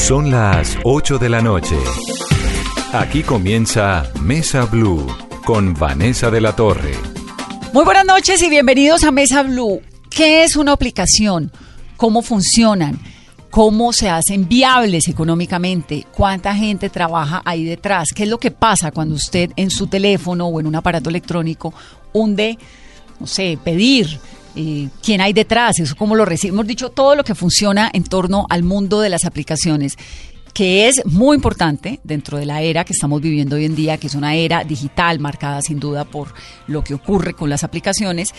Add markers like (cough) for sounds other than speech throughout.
Son las 8 de la noche. Aquí comienza Mesa Blue con Vanessa de la Torre. Muy buenas noches y bienvenidos a Mesa Blue. ¿Qué es una aplicación? ¿Cómo funcionan? ¿Cómo se hacen viables económicamente? ¿Cuánta gente trabaja ahí detrás? ¿Qué es lo que pasa cuando usted en su teléfono o en un aparato electrónico hunde, no sé, pedir? Eh, quién hay detrás, eso cómo lo recibe. Hemos dicho todo lo que funciona en torno al mundo de las aplicaciones que es muy importante dentro de la era que estamos viviendo hoy en día, que es una era digital marcada sin duda por lo que ocurre con las aplicaciones,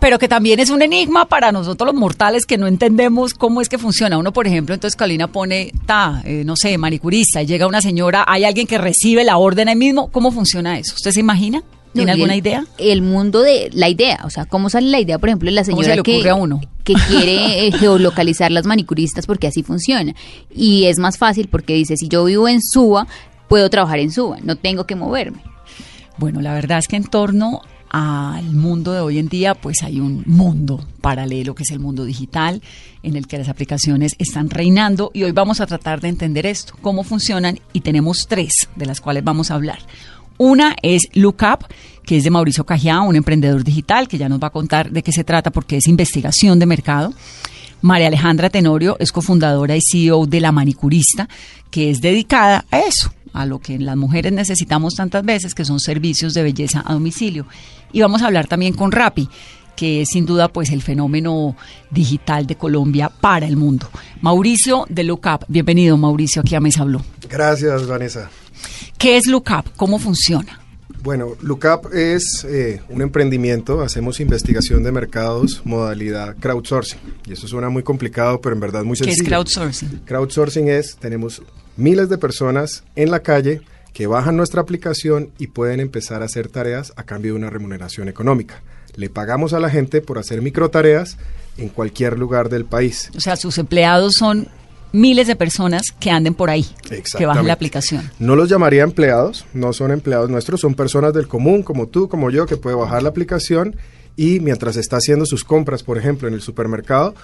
pero que también es un enigma para nosotros los mortales que no entendemos cómo es que funciona. Uno, por ejemplo, entonces Carolina pone, ta, eh, no sé, manicurista, y llega una señora, hay alguien que recibe la orden ahí mismo, ¿cómo funciona eso? ¿Usted se imagina? ¿Tiene No, alguna el- idea? El mundo de la idea, o sea, cómo sale la idea, por ejemplo, de la ¿Cómo señora se que, a uno? que quiere eh, geolocalizar las manicuristas porque así funciona. Y es más fácil porque dice, si yo vivo en Suba, puedo trabajar en Suba, no tengo que moverme. Bueno, la verdad es que en torno al mundo de hoy en día, pues hay un mundo paralelo que es el mundo digital, en el que las aplicaciones están reinando y hoy vamos a tratar de entender esto, cómo funcionan y tenemos tres de las cuales vamos a hablar. Una es Lookup, que es de Mauricio Cajá, un emprendedor digital que ya nos va a contar de qué se trata porque es investigación de mercado. María Alejandra Tenorio es cofundadora y CEO de La Manicurista, que es dedicada a eso, a lo que las mujeres necesitamos tantas veces, que son servicios de belleza a domicilio. Y vamos a hablar también con Rappi, que es sin duda pues el fenómeno digital de Colombia para el mundo. Mauricio de Lookup, bienvenido Mauricio aquí a Mesa Blue. Gracias, Vanessa. ¿Qué es Lookup? ¿Cómo funciona? Bueno, Lookup es eh, un emprendimiento, hacemos investigación de mercados, modalidad crowdsourcing. Y eso suena muy complicado, pero en verdad muy ¿Qué sencillo. es crowdsourcing? Crowdsourcing es, tenemos miles de personas en la calle que bajan nuestra aplicación y pueden empezar a hacer tareas a cambio de una remuneración económica. Le pagamos a la gente por hacer microtareas en cualquier lugar del país. O sea, sus empleados son miles de personas que anden por ahí, que bajen la aplicación. No los llamaría empleados, no son empleados nuestros, son personas del común, como tú, como yo, que puede bajar la aplicación y mientras está haciendo sus compras, por ejemplo, en el supermercado,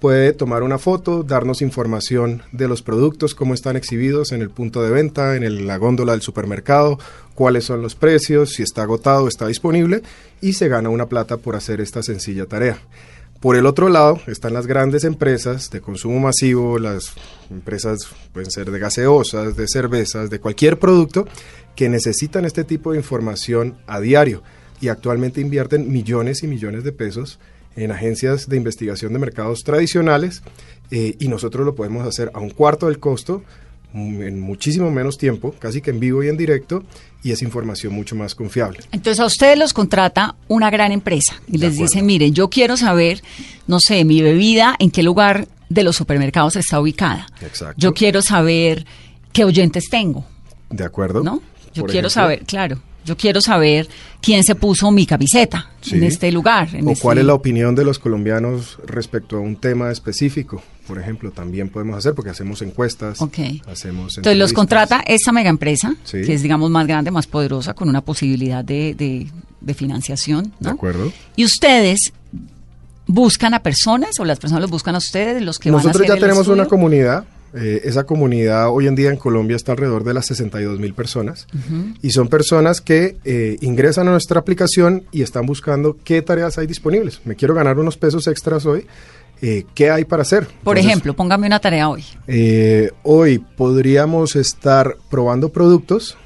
puede tomar una foto, darnos información de los productos, cómo están exhibidos en el punto de venta, en el- la góndola del supermercado, cuáles son los precios, si está agotado está disponible, y se gana una plata por hacer esta sencilla tarea. Por el otro lado están las grandes empresas de consumo masivo, las empresas pueden ser de gaseosas, de cervezas, de cualquier producto que necesitan este tipo de información a diario y actualmente invierten millones y millones de pesos en agencias de investigación de mercados tradicionales eh, y nosotros lo podemos hacer a un cuarto del costo, en muchísimo menos tiempo, casi que en vivo y en directo, y es información mucho más confiable. Entonces a ustedes los contrata una gran empresa y les dice, miren, yo quiero saber, no sé, mi bebida, en qué lugar de los supermercados está ubicada. Exacto. Yo quiero saber qué oyentes tengo, ¿De acuerdo? ¿no? Yo quiero ejemplo. saber, claro, yo quiero saber quién se puso mi camiseta en este lugar. en o este- cuál es la opinión de los colombianos respecto a un tema específico. Por ejemplo, también podemos hacer porque hacemos encuestas, Ok. hacemos Entonces los contrata esta mega empresa, Sí. que es, digamos, más grande, más poderosa, con una posibilidad de, de- de financiación, De acuerdo. Y ustedes buscan a personas o las personas los buscan a ustedes, los que van a Nosotros hacer ya el tenemos una comunidad. Eh, esa comunidad hoy en día en Colombia está alrededor de las 62 mil personas. Y son personas que eh, ingresan a nuestra aplicación y están buscando qué tareas hay disponibles. Me quiero ganar unos pesos extras hoy. eh, ¿Qué hay para hacer? Por Entonces, ejemplo, póngame una tarea hoy. Eh, hoy podríamos estar probando productos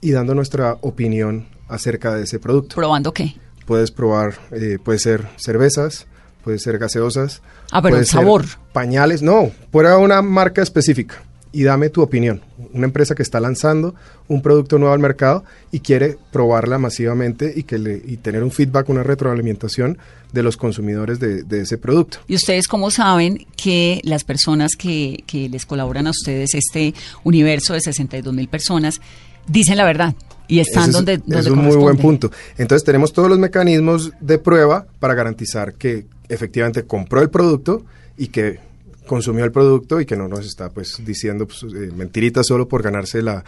y dando nuestra opinión acerca de ese producto. ¿Probando qué? Puedes probar, puede ser cervezas, puede ser gaseosas. Ah, pero el sabor. Pañales, no, prueba una marca específica y dame tu opinión. Una empresa que está lanzando un producto nuevo al mercado y quiere probarla masivamente y, que le, y tener un feedback, una retroalimentación de los consumidores de, de ese producto. ¿Y ustedes cómo saben que las personas que, que les colaboran a ustedes, este universo de 62 mil personas, dicen la verdad y están es- donde, es donde un muy buen punto. Entonces tenemos todos los mecanismos de prueba para garantizar que efectivamente compró el producto y que consumió el producto y que no nos está pues diciendo pues, eh, solo por ganarse la,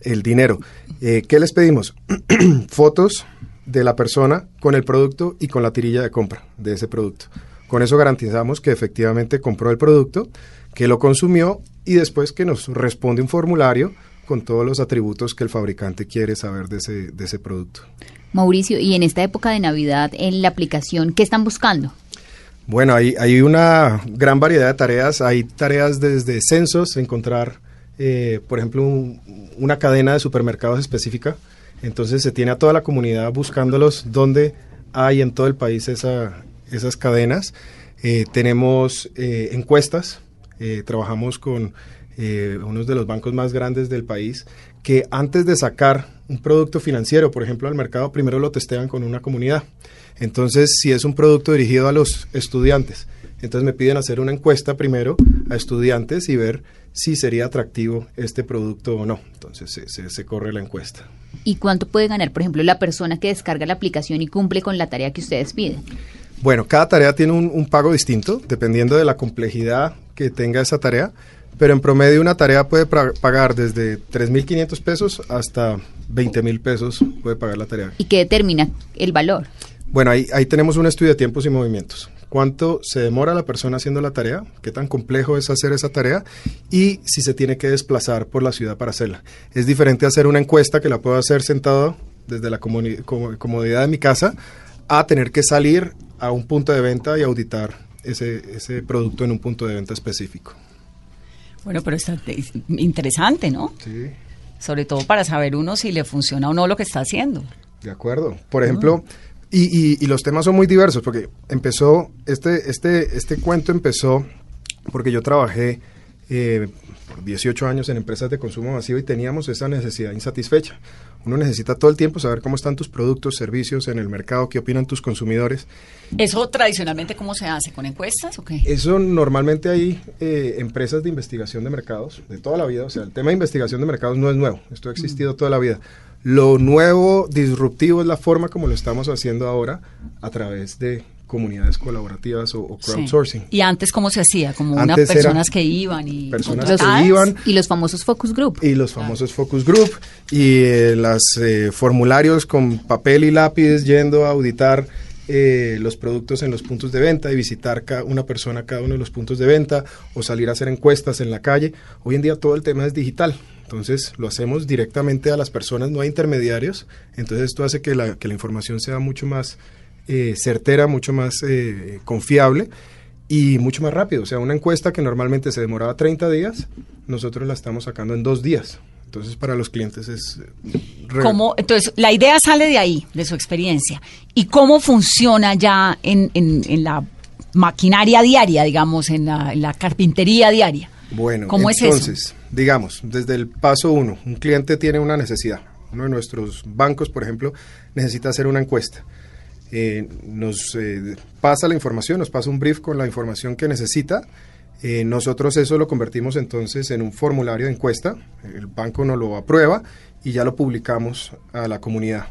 el dinero. Eh, ¿Qué les pedimos? (clears throat) Fotos de la persona con el producto y con la tirilla de compra de ese producto. Con eso garantizamos que efectivamente compró el producto, que lo consumió y después que nos responde un formulario con todos los atributos que el fabricante quiere saber de ese, de ese producto. Mauricio, y en esta época de Navidad, en la aplicación, ¿qué están buscando? Bueno, hay, hay una gran variedad de tareas. Hay tareas desde censos, encontrar, eh, por ejemplo, un- una cadena de supermercados específica. Entonces se tiene a toda la comunidad buscándolos donde hay en todo el país esa- esas cadenas. Eh, tenemos eh, encuestas. Eh, trabajamos con eh, unos de los bancos más grandes del país que antes de sacar un producto financiero, por ejemplo, al mercado, primero lo testean con una comunidad. Entonces, si es un producto dirigido a los estudiantes, entonces me piden hacer una encuesta primero a estudiantes y ver si sería atractivo este producto o no. Entonces se, se- se corre la encuesta. ¿Y cuánto puede ganar, por ejemplo, la persona que descarga la aplicación y cumple con la tarea que ustedes piden? Bueno, cada tarea tiene un, un pago distinto, dependiendo de la complejidad que tenga esa tarea, pero en promedio una tarea puede pagar desde 3.500 pesos hasta 20.000 pesos puede pagar la tarea. ¿Y qué determina el valor? Bueno, ahí, ahí tenemos un estudio de tiempos y movimientos. ¿Cuánto se demora la persona haciendo la tarea? ¿Qué tan complejo es hacer esa tarea? Y si se tiene que desplazar por la ciudad para hacerla. Es diferente hacer una encuesta que la puedo hacer sentado desde la comodidad de mi casa a tener que salir a un punto de venta y auditar ese, ese producto en un punto de venta específico. Bueno, pero está es interesante, ¿no? Sí. Sobre todo para saber uno si le funciona o no lo que está haciendo. De acuerdo. Por ejemplo, y, y- y los temas son muy diversos, porque empezó, este, este, este cuento empezó porque yo trabajé eh, por 18 años en empresas de consumo masivo y teníamos esa necesidad insatisfecha. Uno necesita todo el tiempo saber cómo están tus productos, servicios en el mercado, qué opinan tus consumidores. ¿Eso tradicionalmente cómo se hace? ¿Con encuestas o qué? Eso normalmente hay eh, empresas de investigación de mercados de toda la vida. O sea, el tema de investigación de mercados no es nuevo. Esto ha existido toda la vida. Lo nuevo, disruptivo, es la forma como lo estamos haciendo ahora a través de comunidades colaborativas o, o Sí. crowdsourcing. ¿Y antes cómo se hacía? Como unas personas que iban y personas que iban Y los famosos focus group. y los famosos focus group y eh, los formularios con papel y lápiz yendo a auditar eh, los productos en los puntos de venta y visitar ca- una persona cada uno de los puntos de venta o salir a hacer encuestas en la calle. Hoy en día todo el tema es digital. Entonces lo hacemos directamente a las personas, no hay intermediarios. Entonces esto hace que la, que la información sea mucho más eh, certera, mucho más eh, confiable y mucho más rápido. O sea, una encuesta que normalmente se demoraba 30 días, nosotros la estamos sacando en dos días. Entonces, para los clientes es... eh, re- ¿Cómo? Entonces, la idea sale de ahí, de su experiencia. ¿Y cómo funciona ya en, en- en la maquinaria diaria, digamos, en la, en la carpintería diaria? Bueno, ¿Cómo es eso? Digamos, desde el paso uno, un cliente tiene una necesidad. Uno de nuestros bancos, por ejemplo, necesita hacer una encuesta. Eh, nos eh, pasa la información, nos pasa un brief con la información que necesita. Eh, nosotros eso lo convertimos entonces en un formulario de encuesta. El banco nos lo aprueba y ya lo publicamos a la comunidad.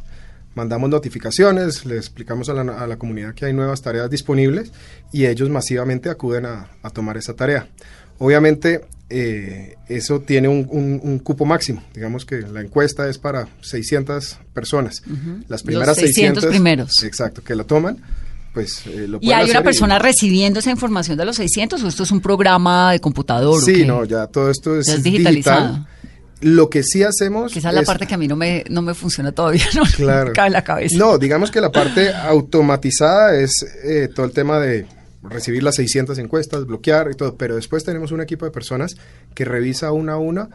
Mandamos notificaciones, le explicamos a la, a la comunidad que hay nuevas tareas disponibles y ellos masivamente acuden a, a tomar esa tarea. Obviamente, eh, eso tiene un, un- un cupo máximo. Digamos que la encuesta es para 600 personas. Las primeras 600 primeros. Exacto, que lo toman, pues eh, lo ¿Y hay una persona recibiendo esa información de los 600 o esto es un programa de computador? Sí, no, ya todo esto es, digital. digitalizado. Lo que sí hacemos... Que esa es la parte que a mí no me, no me funciona todavía, (laughs) no Claro. me cabe en la cabeza. No, digamos que la parte (laughs) automatizada es eh, todo el tema de recibir las 600 encuestas, bloquear y todo, pero después tenemos un equipo de personas que revisa una a una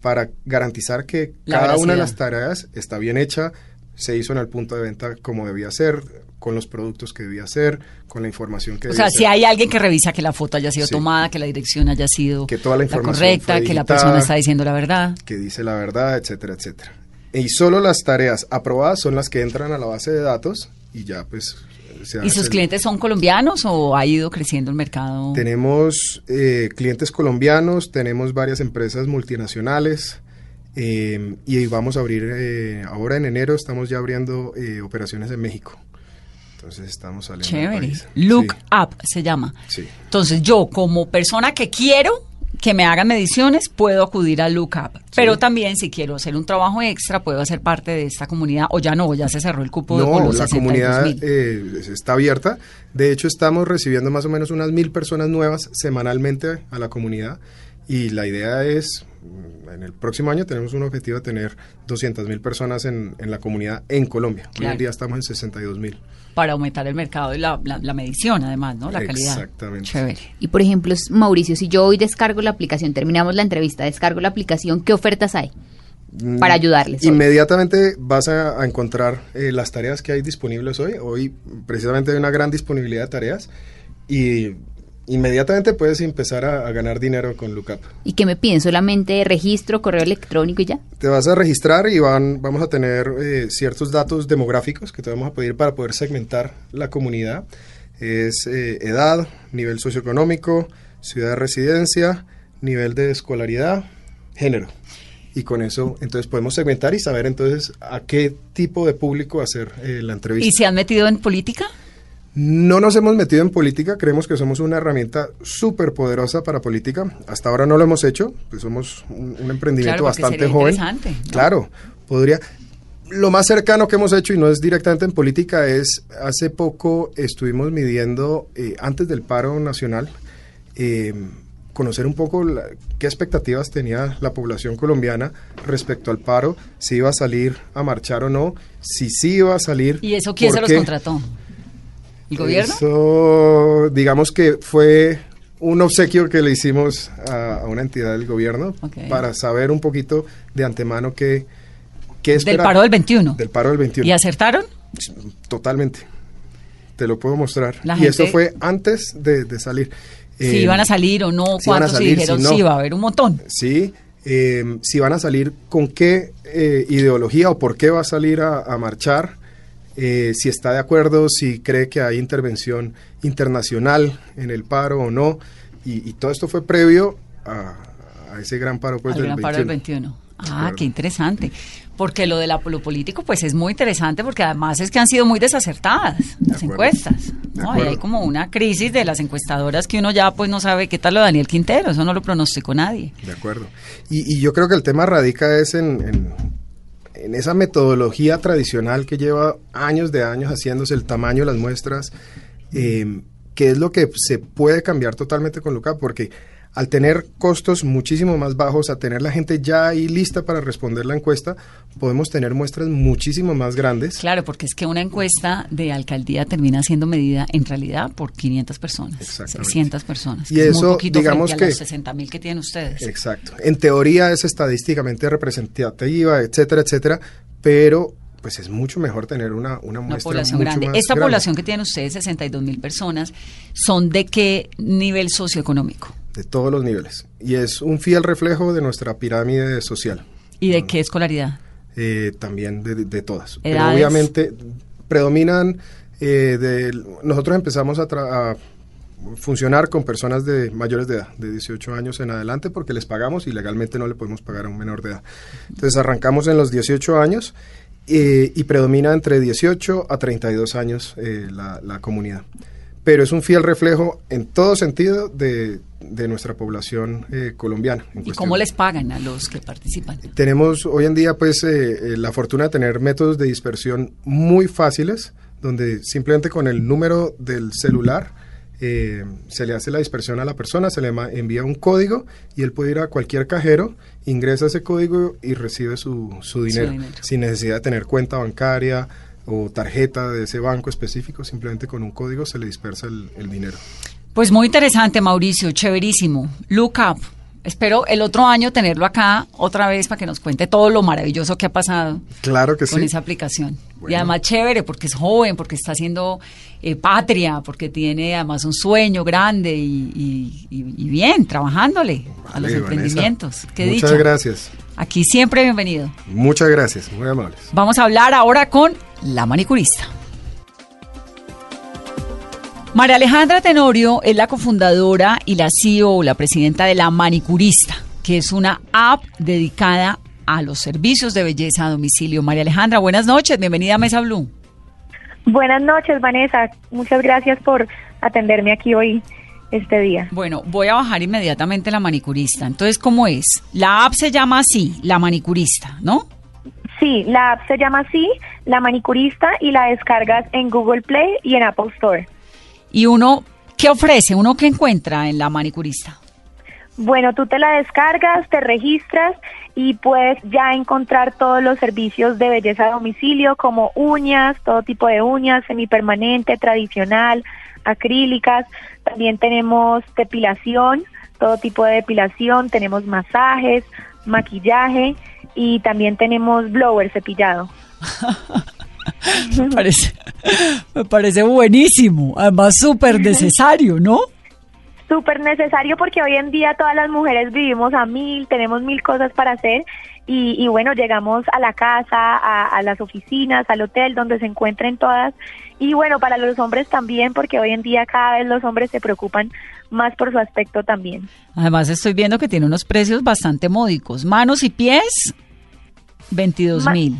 para garantizar que La cada una de las tareas está bien hecha, se hizo en el punto de venta como debía ser, con los productos que debía ser, con la información que O debía sea, ser. si hay alguien que revisa que la foto haya sido Sí. tomada, que la dirección haya sido Que toda la información correcta, que la persona está diciendo la verdad. que dice la verdad, etcétera, etcétera. Y solo las tareas aprobadas son las que entran a la base de datos y ya pues se ¿Y sus clientes son colombianos o ha ido creciendo el mercado? Tenemos eh, clientes colombianos, tenemos varias empresas multinacionales eh, y vamos a abrir, eh, ahora en enero estamos ya abriendo eh, operaciones en México. Entonces estamos saliendo del Chévere. país. Look Sí, Up se llama. sí. Entonces yo como persona que quiero que me hagan mediciones, puedo acudir a Look Up. Pero también si quiero hacer un trabajo extra, puedo hacer parte de esta comunidad o ya no, ya se cerró el cupo de No, con los la 62 comunidad eh, está abierta. De hecho, estamos recibiendo más o menos unas mil personas nuevas semanalmente a la comunidad y la idea es, en el próximo año tenemos un objetivo de tener 200 mil personas en, en, la comunidad en Colombia. Hoy Claro. en día estamos en 62 mil. Para aumentar el mercado y la, la- la medición, además, ¿no? La calidad. Exactamente. Chévere. Y por ejemplo, Mauricio, si yo hoy descargo la aplicación, terminamos la entrevista, descargo la aplicación, ¿qué ofertas hay? Mm, Para ayudarles hoy. Inmediatamente vas a, a encontrar eh, las tareas que hay disponibles hoy. Hoy precisamente hay una gran disponibilidad de tareas y inmediatamente puedes empezar a, a ganar dinero con Lookup. ¿Y qué me piden? ¿Solamente registro, correo electrónico y ya? Te vas a registrar y van, vamos a tener eh, ciertos datos demográficos que te vamos a pedir para poder segmentar la comunidad. Es eh, edad, nivel socioeconómico, ciudad de residencia, nivel de escolaridad, género. Y con eso entonces podemos segmentar y saber entonces a qué tipo de público hacer eh, la entrevista. ¿Y se han metido en política? No nos hemos metido en política, creemos que somos una herramienta súper poderosa para política. Hasta ahora no lo hemos hecho, pues somos un, un emprendimiento Claro, bastante sería joven. interesante, ¿no? Claro, podría. Lo más cercano que hemos hecho, y no es directamente en política, es hace poco estuvimos midiendo, eh, antes del paro nacional, eh, conocer un poco la- qué expectativas tenía la población colombiana respecto al paro, si iba a salir a marchar o no, si sí iba a salir. ¿Y eso quién se los contrató? ¿El gobierno? Eso, digamos que fue un obsequio que le hicimos a, a una entidad del gobierno Ok. para saber un poquito de antemano qué, qué Del esperar. paro del 21. Del paro del 21. ¿Y acertaron? Totalmente. Te lo puedo mostrar. La y eso gente- fue antes de, de salir. si Eh, iban a salir o no, si cuántos salir, dijeron si no. sí, va a haber un montón. Sí, eh, si van a salir, con qué eh, ideología o por qué va a salir a, a marchar, eh, si está de acuerdo, si cree que hay intervención internacional en el paro o no. Y, y todo esto fue previo a, a ese gran paro pues, del gran 21. paro del 21. Ah, qué interesante. Porque lo de la, lo político, pues es muy interesante, porque además es que han sido muy desacertadas las encuestas. De ¿no? Acuerdo. hay como una crisis de las encuestadoras que uno ya pues no sabe qué tal lo de Daniel Quintero, eso no lo pronosticó nadie. De acuerdo. Y, y yo creo que el tema radica es en, en, en esa metodología tradicional que lleva años de años haciéndose el tamaño de las muestras, eh, que es lo que se puede cambiar totalmente con Luca, porque al tener costos muchísimo más bajos, a tener la gente ya ahí lista para responder la encuesta, podemos tener muestras muchísimo más grandes. Claro, porque es que una encuesta de alcaldía termina siendo medida en realidad por 500 personas, Exactamente. 600 personas. Y que es muy eso, poquito digamos frente a que- los 60 mil que tienen ustedes. Exacto. En teoría es estadísticamente representativa, etcétera, etcétera, pero pues es mucho mejor tener una, una Una muestra población mucho grande. más Esta grande. población que tienen ustedes, 62 mil personas, ¿son de qué nivel socioeconómico? De todos los niveles. Y es un fiel reflejo de nuestra pirámide social, ¿Y de qué escolaridad? eh, también de, todas. Pero obviamente predominan, eh, de, nosotros empezamos a, funcionar con personas de mayores de edad, de 18 años en adelante, porque les pagamos y legalmente no le podemos pagar a un menor de edad. Entonces arrancamos en los 18 años eh, y predomina entre 18 a 32 años la, la comunidad. Pero es un fiel reflejo en todo sentido de, de nuestra población eh, colombiana. ¿Y cuestión. cómo les pagan a los que participan? Tenemos hoy en día pues eh, eh, la fortuna de tener métodos de dispersión muy fáciles, donde simplemente con el número del celular eh, se le hace la dispersión a la persona, se le envía un código y él puede ir a cualquier cajero, ingresa ese código y recibe su, su dinero, dinero. sin necesidad de tener cuenta bancaria o tarjeta de ese banco específico, simplemente con un código se le dispersa el, el dinero. Pues muy interesante, Mauricio, chéverísimo. Look Up. Espero el otro año tenerlo acá otra vez para que nos cuente todo lo maravilloso que ha pasado Claro que con sí. esa aplicación. Y además chévere porque es joven, porque está haciendo eh, patria, porque tiene además un sueño grande y, y- y- y bien, trabajándole a los emprendimientos. Muchas gracias. Aquí siempre bienvenido. Muchas gracias, muy amables. Vamos a hablar ahora con la manicurista. María Alejandra Tenorio es la cofundadora y la CEO, la presidenta de La Manicurista, que es una app dedicada a los servicios de belleza a domicilio. María Alejandra, buenas noches, bienvenida a Mesa Blue. Buenas noches, Vanessa. Muchas gracias por atenderme aquí hoy, este día. Bueno, voy a bajar inmediatamente La Manicurista. Entonces, ¿cómo es? La app se llama así, La Manicurista, ¿no? Sí, la app se llama así, La Manicurista, y la descargas en Google Play y en Apple Store. Y uno, ¿qué ofrece? ¿Uno qué encuentra en La Manicurista? Bueno, tú te la descargas, te registras y puedes ya encontrar todos los servicios de belleza a domicilio como uñas, todo tipo de uñas, semipermanente, tradicional, acrílicas. También tenemos depilación, todo tipo de depilación, tenemos masajes, maquillaje y también tenemos blower cepillado. (laughs) me, parece, me parece buenísimo, además súper (laughs) necesario, ¿no? súper necesario porque hoy en día todas las mujeres vivimos a mil, tenemos mil cosas para hacer y, bueno, llegamos a la casa, a, las oficinas, al hotel, donde se encuentren todas. Y bueno, para los hombres también, porque hoy en día cada vez los hombres se preocupan más por su aspecto también. Además estoy viendo que tiene unos precios bastante módicos. Manos y pies, 22 mil.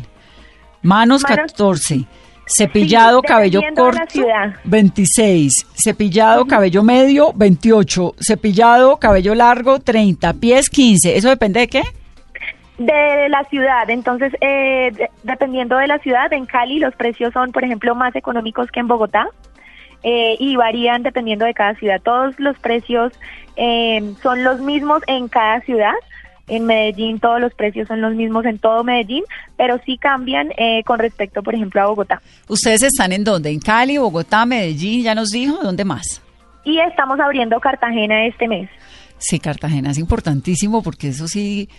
Manos, 14. Cepillado, cabello corto, 26. Cepillado, cabello medio, 28. Cepillado, cabello largo, 30. Pies, 15. ¿Eso depende de qué? De la ciudad, entonces eh, dependiendo de la ciudad, en Cali los precios son, por ejemplo, más económicos que en Bogotá eh, y varían dependiendo de cada ciudad. Todos los precios eh, son los mismos en cada ciudad, en Medellín todos los precios son los mismos en todo Medellín, pero sí cambian eh, con respecto, por ejemplo, a Bogotá. ¿Ustedes están en dónde? ¿En Cali, Bogotá, Medellín? ¿Ya nos dijo? ¿Dónde más? Y estamos abriendo Cartagena este mes. Sí, Cartagena es importantísimo porque eso sí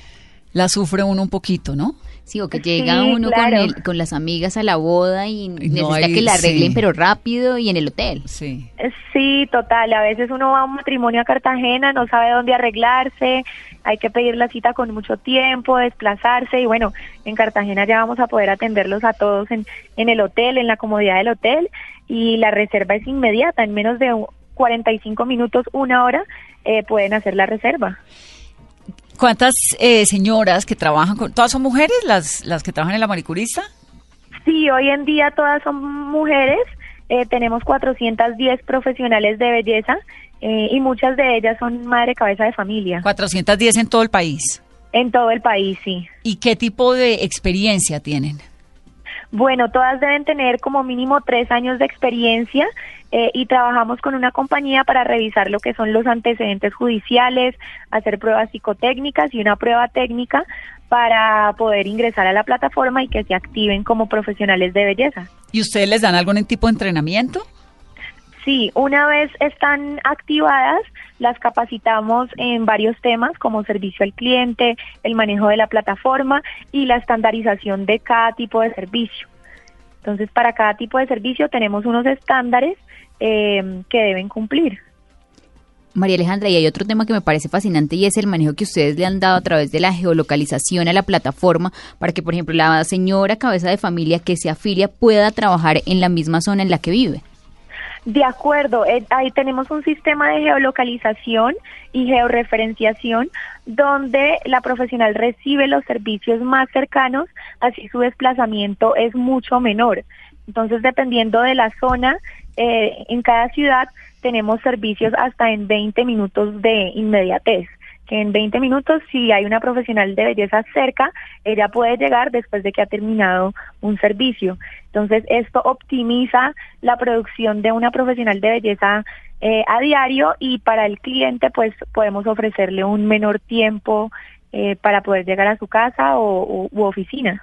la sufre uno un poquito, ¿no? Sí, o que llega uno con, con las amigas a la boda y necesita que la arreglen, pero rápido y en el hotel. Sí. Sí, total. A veces uno va a un matrimonio a Cartagena, no sabe dónde arreglarse, hay que pedir la cita con mucho tiempo, desplazarse y bueno, en Cartagena ya vamos a poder atenderlos a todos en, en el hotel, en la comodidad del hotel y la reserva es inmediata, en menos de 45 minutos, una hora, eh, pueden hacer la reserva. ¿Cuántas eh, señoras que trabajan con... ¿Todas son mujeres las, las que trabajan en la maricurista? Sí, hoy en día todas son mujeres. Eh, tenemos 410 profesionales de belleza eh, y muchas de ellas son madre cabeza de familia. 410 en todo el país. En todo el país, sí. ¿Y qué tipo de experiencia tienen? Bueno, todas deben tener como mínimo tres años de experiencia eh, y trabajamos con una compañía para revisar lo que son los antecedentes judiciales, hacer pruebas psicotécnicas y una prueba técnica para poder ingresar a la plataforma y que se activen como profesionales de belleza. ¿Y ustedes les dan algún tipo de entrenamiento? Sí, una vez están activadas, las capacitamos en varios temas como servicio al cliente, el manejo de la plataforma y la estandarización de cada tipo de servicio. Entonces, para cada tipo de servicio tenemos unos estándares eh, que deben cumplir. María Alejandra, y hay otro tema que me parece fascinante y es el manejo que ustedes le han dado a través de la geolocalización a la plataforma para que, por ejemplo, la señora cabeza de familia que se afilia pueda trabajar en la misma zona en la que vive. De acuerdo, eh, ahí tenemos un sistema de geolocalización y georreferenciación donde la profesional recibe los servicios más cercanos, así su desplazamiento es mucho menor. Entonces, dependiendo de la zona, eh, en cada ciudad tenemos servicios hasta en 20 minutos de inmediatez en 20 minutos, si hay una profesional de belleza cerca, ella puede llegar después de que ha terminado un servicio. Entonces, esto optimiza la producción de una profesional de belleza eh, a diario y para el cliente, pues podemos ofrecerle un menor tiempo eh, para poder llegar a su casa o, u oficina.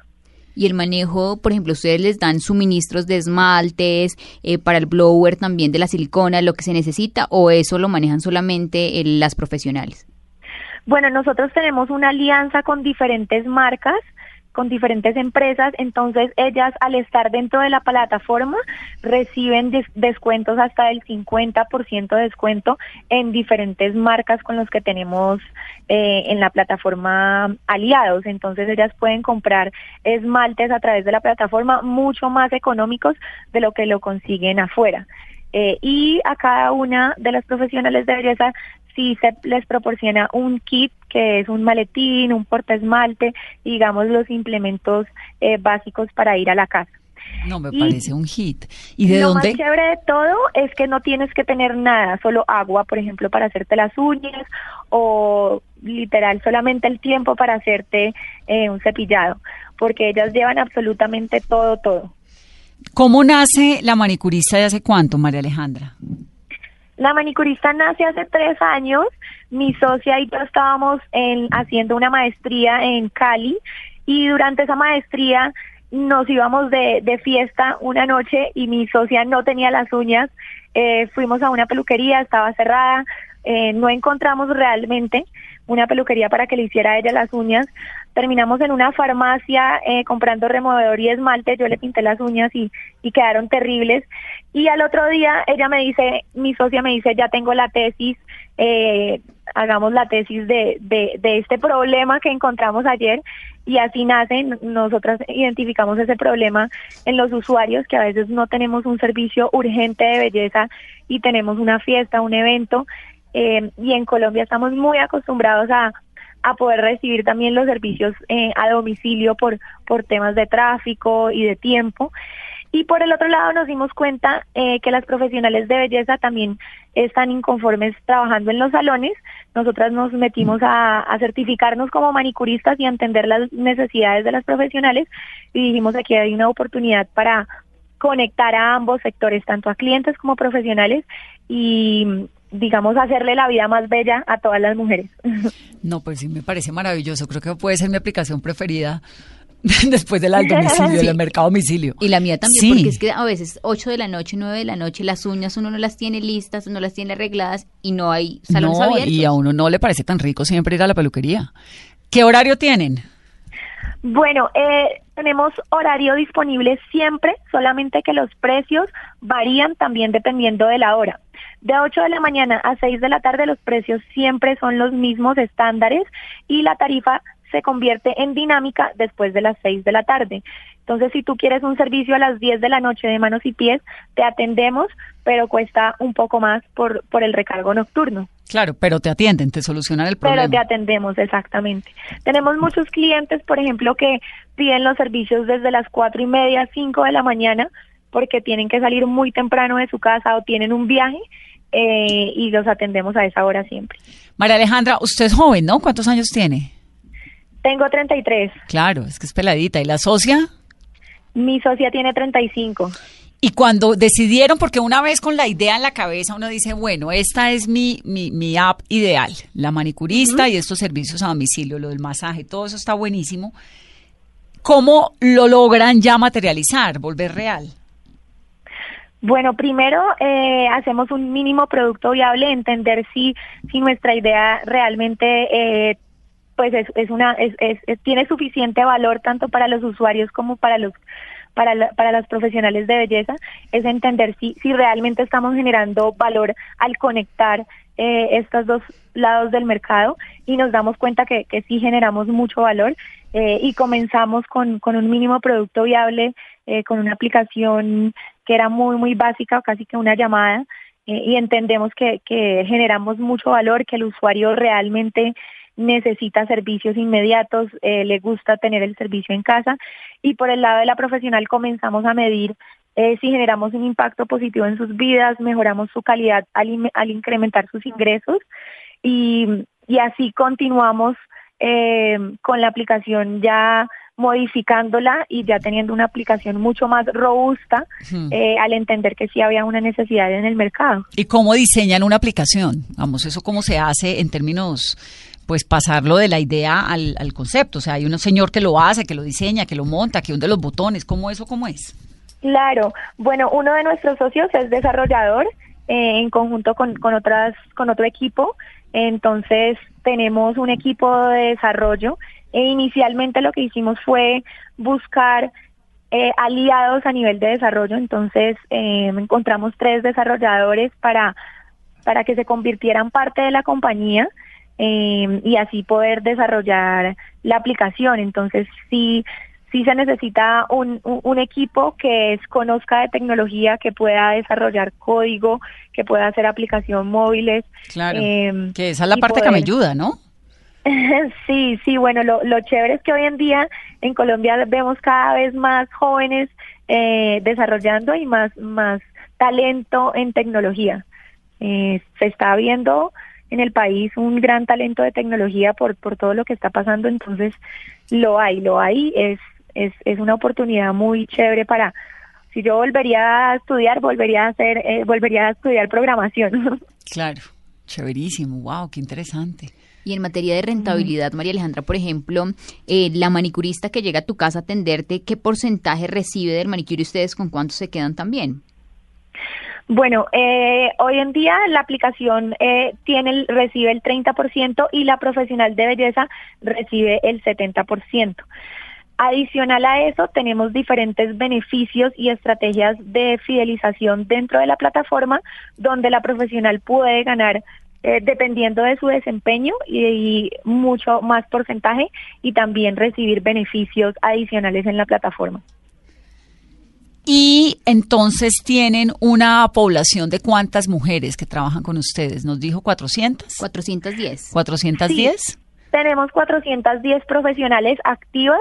Y el manejo, por ejemplo, ustedes les dan suministros de esmaltes, eh, para el blower también de la silicona, lo que se necesita, o eso lo manejan solamente las profesionales? Bueno, nosotros tenemos una alianza con diferentes marcas con diferentes empresas, entonces ellas al estar dentro de la plataforma reciben descuentos hasta del 50% de descuento en diferentes marcas con los que tenemos eh, en la plataforma aliados, entonces ellas pueden comprar esmaltes a través de la plataforma mucho más económicos de lo que lo consiguen afuera. Eh, y a cada una de las profesionales de belleza sí se les proporciona un kit que es un maletín, un portaesmalte, digamos los implementos eh, básicos para ir a la casa. No, me parece un hit. ¿Y de lo dónde? Lo más chévere de todo es que no tienes que tener nada, solo agua, por ejemplo, para hacerte las uñas o literal solamente el tiempo para hacerte eh, un cepillado, porque ellas llevan absolutamente todo, todo. ¿Cómo nace la manicurista de hace cuánto, María Alejandra? La manicurista nace hace tres años. Mi socia y yo estábamos en, haciendo una maestría en Cali y durante esa maestría nos íbamos de, fiesta una noche y mi socia no tenía las uñas. Eh, fuimos a una peluquería, estaba cerrada, eh, no encontramos realmente una peluquería para que le hiciera a ella las uñas. Terminamos en una farmacia eh, comprando removedor y esmalte, yo le pinté las uñas y, y quedaron terribles. Y al otro día ella me dice, mi socia me dice, ya tengo la tesis, eh, hagamos la tesis de, de, de este problema que encontramos ayer. Y así nace, nosotras identificamos ese problema en los usuarios que a veces no tenemos un servicio urgente de belleza y tenemos una fiesta, un evento. Eh, y en Colombia estamos muy acostumbrados a, a poder recibir también los servicios eh, a domicilio por, por temas de tráfico y de tiempo. Y por el otro lado nos dimos cuenta eh, que las profesionales de belleza también están inconformes trabajando en los salones. Nosotras nos metimos a, certificarnos como manicuristas y a entender las necesidades de las profesionales y dijimos aquí hay una oportunidad para conectar a ambos sectores, tanto a clientes como profesionales y digamos, hacerle la vida más bella a todas las mujeres. (laughs) No, pues sí, me parece maravilloso. Creo que puede ser mi aplicación preferida (laughs) después del domicilio, (laughs) sí. del mercado domicilio. Y la mía también, sí. porque es que a veces 8 de la noche, 9 de la noche, las uñas uno no las tiene listas, no las tiene arregladas y no hay salones no, abiertos. Y a uno no le parece tan rico siempre ir a la peluquería. ¿Qué horario tienen? Bueno, eh, tenemos horario disponible siempre, solamente que los precios varían también dependiendo de la hora. De 8 de la mañana a 6 de la tarde los precios siempre son los mismos estándares y la tarifa se convierte en dinámica después de las 6 de la tarde. Entonces, si tú quieres un servicio a las 10 de la noche de manos y pies, te atendemos, pero cuesta un poco más por, por el recargo nocturno. Claro, pero te atienden, te solucionan el problema. Pero te atendemos, exactamente. Tenemos muchos clientes, por ejemplo, que piden los servicios desde las cuatro y media, 5 de la mañana, porque tienen que salir muy temprano de su casa o tienen un viaje eh, y los atendemos a esa hora siempre. María Alejandra, usted es joven, ¿no? ¿Cuántos años tiene? Tengo 33. Claro, es que es peladita. ¿Y la socia? Mi socia tiene 35. Y cuando decidieron, porque una vez con la idea en la cabeza uno dice, bueno, esta es mi, mi, mi app ideal, la manicurista uh -huh. y estos servicios a domicilio, lo del masaje, todo eso está buenísimo. ¿Cómo lo logran ya materializar, volver real? Bueno, primero eh, hacemos un mínimo producto viable, entender si, si nuestra idea realmente eh, pues es, es una es, es, tiene suficiente valor tanto para los usuarios como para los para, la, para las profesionales de belleza es entender si, si realmente estamos generando valor al conectar eh, estos dos lados del mercado y nos damos cuenta que, que sí generamos mucho valor eh, y comenzamos con, con un mínimo producto viable, eh, con una aplicación era muy, muy básica, casi que una llamada, eh, y entendemos que, que generamos mucho valor, que el usuario realmente necesita servicios inmediatos, eh, le gusta tener el servicio en casa. Y por el lado de la profesional comenzamos a medir eh, si generamos un impacto positivo en sus vidas, mejoramos su calidad al, al incrementar sus ingresos y, y así continuamos con la aplicación ya modificándola y ya teniendo una aplicación mucho más robusta hmm. eh, al entender que sí había una necesidad en el mercado. ¿Y cómo diseñan una aplicación? Vamos, eso cómo se hace en términos pues pasarlo de la idea al, al, concepto. O sea, hay un señor que lo hace, que lo diseña, que lo monta, que hunde los botones. ¿Cómo eso, cómo es? Claro. Bueno, uno de nuestros socios es desarrollador eh, en conjunto con, con, otras, con otro equipo. Entonces, tenemos un equipo de desarrollo e inicialmente lo que hicimos fue buscar eh, aliados a nivel de desarrollo. Entonces, eh, encontramos tres desarrolladores para, para que se convirtieran parte de la compañía eh, y así poder desarrollar la aplicación. Entonces, sí, sí se necesita un, un, equipo que es, conozca de tecnología, que pueda desarrollar código, que pueda hacer aplicación móviles. Claro, eh, que esa es la parte poder... que me ayuda, ¿no? (laughs) sí, sí, bueno, lo, lo chévere es que hoy en día en Colombia vemos cada vez más jóvenes eh, desarrollando y más, más talento en tecnología. Eh, se está viendo en el país un gran talento de tecnología por, por todo lo que está pasando, entonces lo hay, lo hay, es, es, es una oportunidad muy chévere para, si yo volvería a estudiar, volvería a hacer, eh, volvería a estudiar programación. (laughs) Claro, chéverísimo, wow, qué interesante. Y en materia de rentabilidad, María Alejandra, por ejemplo, eh, la manicurista que llega a tu casa a atenderte, ¿qué porcentaje recibe del manicure y ustedes con cuánto se quedan también? Bueno, eh, hoy en día la aplicación eh, tiene recibe el 30% y la profesional de belleza recibe el 70%. Adicional a eso, tenemos diferentes beneficios y estrategias de fidelización dentro de la plataforma donde la profesional puede ganar eh, dependiendo de su desempeño y, y, mucho más porcentaje y también recibir beneficios adicionales en la plataforma. Y entonces tienen una población de cuántas mujeres que trabajan con ustedes. Nos dijo 400. 410. 410. Sí, tenemos 410 profesionales activas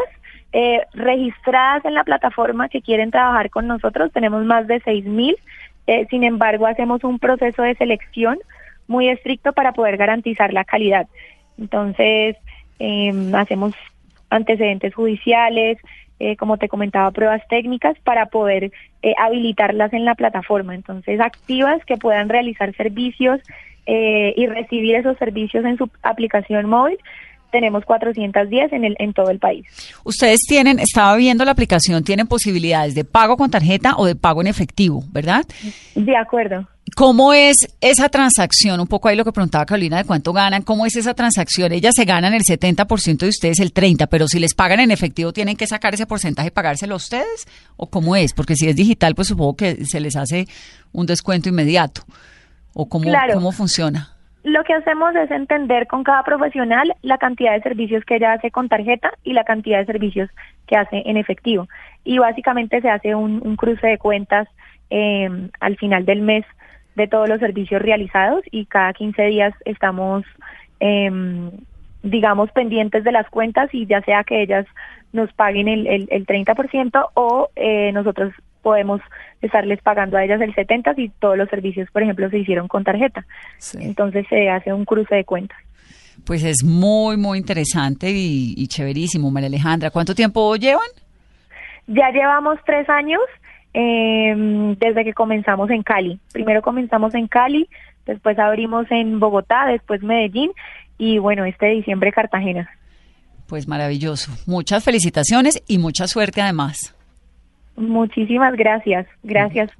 eh, registradas en la plataforma que quieren trabajar con nosotros. Tenemos más de 6.000. Eh, sin embargo, hacemos un proceso de selección muy estricto para poder garantizar la calidad. Entonces, eh, hacemos antecedentes judiciales, eh, como te comentaba, pruebas técnicas para poder eh, habilitarlas en la plataforma. Entonces, activas que puedan realizar servicios eh, y recibir esos servicios en su aplicación móvil tenemos 410 en, el, en todo el país. Ustedes tienen, estaba viendo la aplicación, tienen posibilidades de pago con tarjeta o de pago en efectivo, ¿verdad? De acuerdo. ¿Cómo es esa transacción? Un poco ahí lo que preguntaba Carolina de cuánto ganan. ¿Cómo es esa transacción? Ellas se ganan el 70% de ustedes el 30%, pero si les pagan en efectivo, ¿tienen que sacar ese porcentaje y pagárselo a ustedes? ¿O cómo es? Porque si es digital, pues supongo que se les hace un descuento inmediato. ¿O cómo, Claro. cómo funciona? Lo que hacemos es entender con cada profesional la cantidad de servicios que ella hace con tarjeta y la cantidad de servicios que hace en efectivo. Y básicamente se hace un, cruce de cuentas eh, al final del mes de todos los servicios realizados y cada 15 días estamos, eh, digamos, pendientes de las cuentas y ya sea que ellas nos paguen el, el, el 30% o eh, nosotros podemos estarles pagando a ellas el 70% si todos los servicios, por ejemplo, se hicieron con tarjeta. Sí. Entonces se hace un cruce de cuentas. Pues es muy, muy interesante y, y chéverísimo, María Alejandra. ¿Cuánto tiempo llevan? Ya llevamos tres años eh, desde que comenzamos en Cali. Primero comenzamos en Cali, después abrimos en Bogotá, después Medellín y bueno, este diciembre Cartagena. Pues maravilloso. Muchas felicitaciones y mucha suerte además. Muchísimas gracias. Gracias.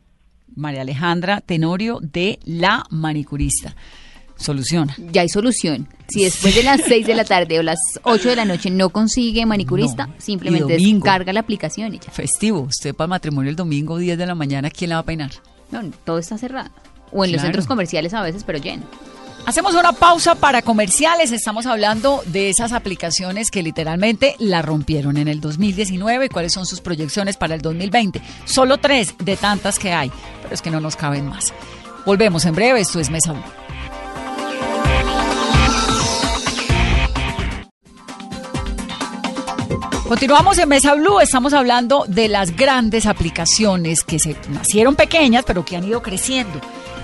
María Alejandra Tenorio de La Manicurista. Soluciona. Ya hay solución. Si después de las (laughs) 6 de la tarde o las 8 de la noche no consigue manicurista, No. simplemente descarga la aplicación y ya. Festivo. Usted para el matrimonio el domingo 10 de la mañana, ¿quién la va a peinar? No, todo está cerrado. O en los centros comerciales a veces, pero lleno. Hacemos una pausa para comerciales. Estamos hablando de esas aplicaciones que literalmente la rompieron en el 2019 y cuáles son sus proyecciones para el 2020. Solo tres de tantas que hay, pero es que no nos caben más. Volvemos en breve. Esto es Mesa Blue. Continuamos en Mesa Blue, estamos hablando de las grandes aplicaciones que se nacieron pequeñas pero que han ido creciendo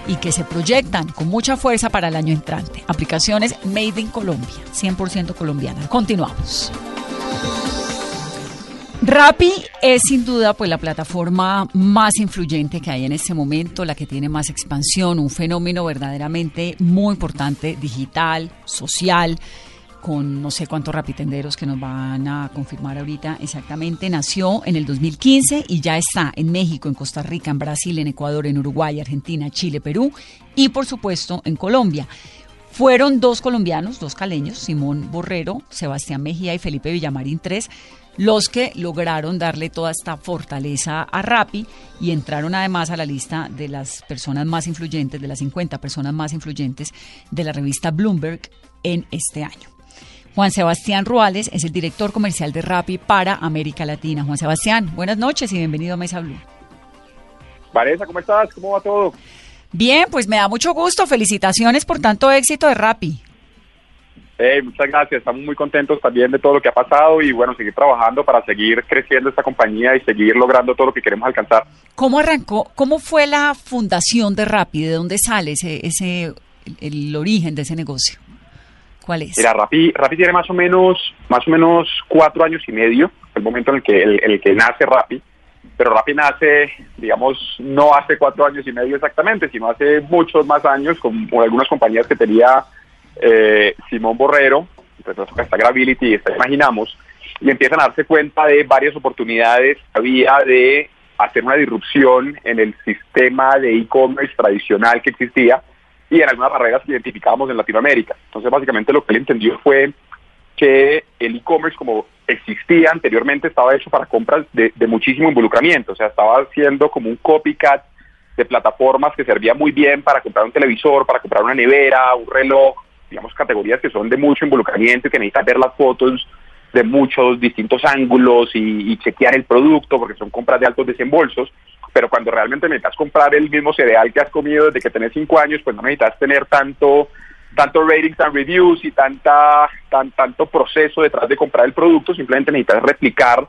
y que se proyectan con mucha fuerza para el año entrante. Aplicaciones Made in Colombia, 100% colombiana. Continuamos. Rappi es sin duda pues la plataforma más influyente que hay en este momento, la que tiene más expansión, un fenómeno verdaderamente muy importante, digital, social, con no sé cuántos rapitenderos que nos van a confirmar ahorita exactamente. Nació en el 2015 y ya está en México, en Costa Rica, en Brasil, en Ecuador, en Uruguay, Argentina, Chile, Perú y por supuesto en Colombia. Fueron dos colombianos, dos caleños, Simón Borrero, Sebastián Mejía y Felipe Villamarín tres, los que lograron darle toda esta fortaleza a Rappi y entraron además a la lista de las personas más influyentes, de las 50 personas más influyentes de la revista Bloomberg en este año. Juan Sebastián Ruales es el director comercial de Rappi para América Latina. Juan Sebastián, buenas noches y bienvenido a Mesa Blue. Vanessa, ¿cómo estás? ¿Cómo va todo? Bien, pues me da mucho gusto. Felicitaciones por tanto éxito de Rappi. Eh, muchas gracias, estamos muy contentos también de todo lo que ha pasado y bueno, seguir trabajando para seguir creciendo esta compañía y seguir logrando todo lo que queremos alcanzar. ¿Cómo arrancó? ¿Cómo fue la fundación de Rappi? ¿De dónde sale ese, ese el, el origen de ese negocio? ¿Cuál es? Mira, Rappi, Rappi tiene más o menos más o menos cuatro años y medio, el momento en el que el, que nace Rappi pero Rappi nace, digamos, no hace cuatro años y medio exactamente, sino hace muchos más años con, algunas compañías que tenía eh, Simón Borrero, está Gravity, está Imaginamos, y empiezan a darse cuenta de varias oportunidades que había de hacer una disrupción en el sistema de e-commerce tradicional que existía y en algunas barreras que identificábamos en Latinoamérica. Entonces, básicamente lo que él entendió fue que el e-commerce como existía anteriormente estaba hecho para compras de, muchísimo involucramiento, o sea, estaba haciendo como un copycat de plataformas que servía muy bien para comprar un televisor, para comprar una nevera, un reloj, digamos categorías que son de mucho involucramiento y que necesitas ver las fotos de muchos distintos ángulos y, y chequear el producto porque son compras de altos desembolsos, pero cuando realmente necesitas comprar el mismo cereal que has comido desde que tenés cinco años, pues no necesitas tener tanto tanto ratings and reviews y tanta tan, tanto proceso detrás de comprar el producto, simplemente necesitas replicar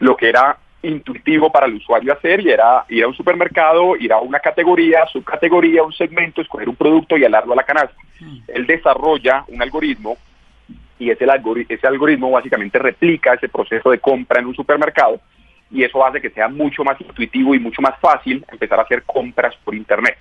lo que era intuitivo para el usuario hacer y era ir a un supermercado, ir a una categoría, subcategoría, un segmento, escoger un producto y alarlo a la canasta. Hmm. Él desarrolla un algoritmo y ese, ese algoritmo básicamente replica ese proceso de compra en un supermercado y eso hace que sea mucho más intuitivo y mucho más fácil empezar a hacer compras por Internet.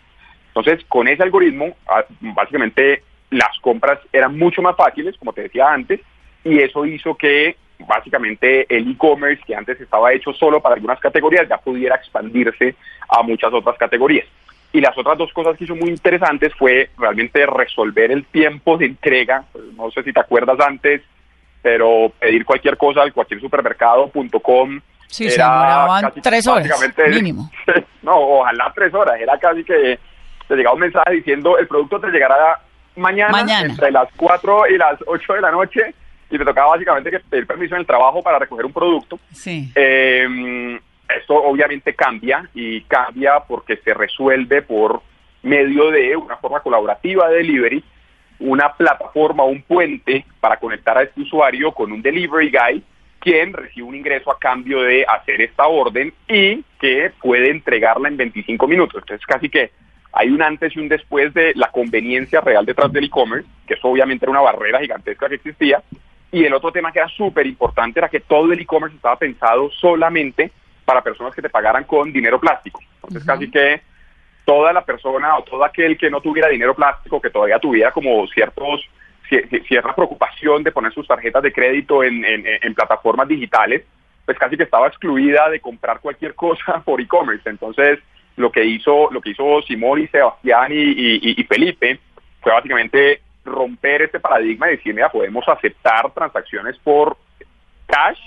Entonces, con ese algoritmo, ah, básicamente las compras eran mucho más fáciles, como te decía antes, y eso hizo que básicamente el e-commerce, que antes estaba hecho solo para algunas categorías, ya pudiera expandirse a muchas otras categorías. Y las otras dos cosas que hizo muy interesantes fue realmente resolver el tiempo de entrega. No sé si te acuerdas antes, pero pedir cualquier cosa al cualquier supermercado.com. Sí, era casi, tres horas, mínimo. (laughs) No, ojalá tres horas. Era casi que te llegaba un mensaje diciendo el producto te llegará mañana, entre las 4 y las 8 de la noche y me tocaba básicamente que pedir permiso en el trabajo para recoger un producto. Sí. Eh, esto obviamente cambia y cambia porque se resuelve por medio de una forma colaborativa de delivery, una plataforma, un puente para conectar a este usuario con un delivery guy quien recibe un ingreso a cambio de hacer esta orden y que puede entregarla en 25 minutos. Entonces casi que hay un antes y un después de la conveniencia real detrás del e-commerce, que eso obviamente era una barrera gigantesca que existía. Y el otro tema que era súper importante era que todo el e-commerce estaba pensado solamente para personas que te pagaran con dinero plástico. Entonces casi que toda la persona o todo aquel que no tuviera dinero plástico, que todavía tuviera como ciertos cierta preocupación de poner sus tarjetas de crédito en, en plataformas digitales, pues casi que estaba excluida de comprar cualquier (laughs) cosa por e-commerce. Entonces, lo que hizo, lo que hizo Simón y Sebastián y, Felipe fue básicamente romper este paradigma y decir, mira, podemos aceptar transacciones por cash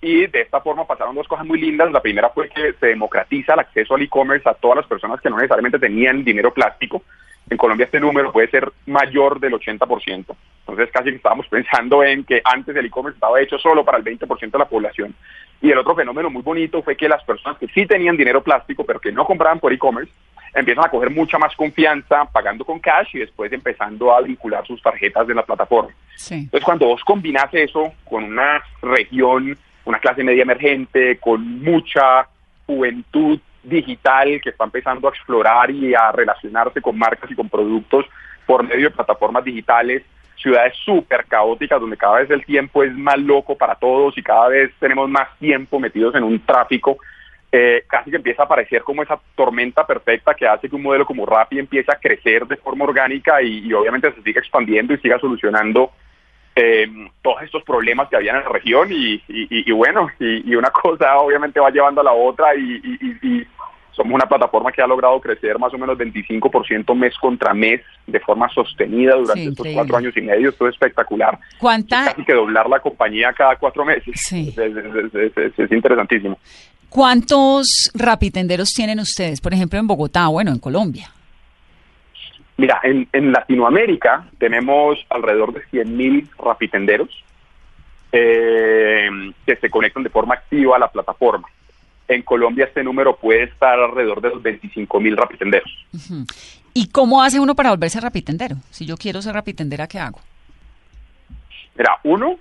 y de esta forma pasaron dos cosas muy lindas. La primera fue que se democratiza el acceso al e-commerce a todas las personas que no necesariamente tenían dinero plástico. En Colombia este número puede ser mayor del 80%. Entonces casi que estábamos pensando en que antes el e-commerce estaba hecho solo para el 20% de la población. Y el otro fenómeno muy bonito fue que las personas que sí tenían dinero plástico, pero que no compraban por e-commerce, empiezan a coger mucha más confianza pagando con cash y después empezando a vincular sus tarjetas de la plataforma. Entonces, cuando vos combinas eso con una región, una clase media emergente, con mucha juventud digital que está empezando a explorar y a relacionarse con marcas y con productos por medio de plataformas digitales, ciudades súper caóticas donde cada vez el tiempo es más loco para todos y cada vez tenemos más tiempo metidos en un tráfico, eh, casi que empieza a aparecer como esa tormenta perfecta que hace que un modelo como Rappi empiece a crecer de forma orgánica y, obviamente se siga expandiendo y siga solucionando eh, todos estos problemas que había en la región y, y bueno, y, una (laughs) cosa obviamente va llevando a la otra y, somos una plataforma que ha logrado crecer más o menos 25% mes contra mes de forma sostenida durante estos cuatro años y medio. Esto es espectacular. ¿Cuánta? casi que doblar la compañía cada cuatro meses. Sí. Es, interesantísimo. ¿Cuántos rapitenderos tienen ustedes, por ejemplo, en Bogotá, bueno, en Colombia? Mira, en, en Latinoamérica tenemos alrededor de 100.000 rapitenderos eh, que se conectan de forma activa a la plataforma. En Colombia este número puede estar alrededor de los 25 mil rapitenderos. ¿Y cómo hace uno para volverse rapitendero? Si yo quiero ser rapitendera, ¿qué hago? Mira, uno,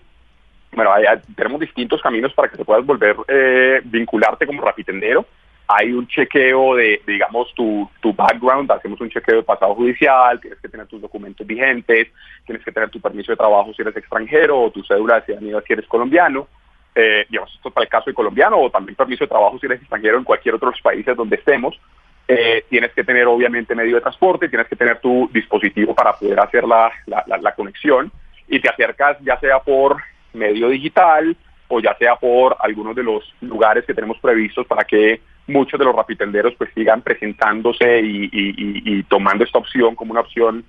bueno, tenemos distintos caminos para que te puedas volver eh, vincularte como rapitendero. Hay un chequeo de, digamos, tu, tu background, hacemos un chequeo de pasado judicial, tienes que tener tus documentos vigentes, tienes que tener tu permiso de trabajo si eres extranjero o tu cédula de ciudadanía si eres colombiano. eh, digamos, esto para el caso de colombiano o también permiso de trabajo si eres extranjero en cualquier otro país donde estemos, eh, tienes que tener obviamente medio de transporte, tienes que tener tu dispositivo para poder hacer la, la, la, conexión y te acercas ya sea por medio digital o ya sea por algunos de los lugares que tenemos previstos para que muchos de los rapitenderos pues sigan presentándose y, y, y, tomando esta opción como una opción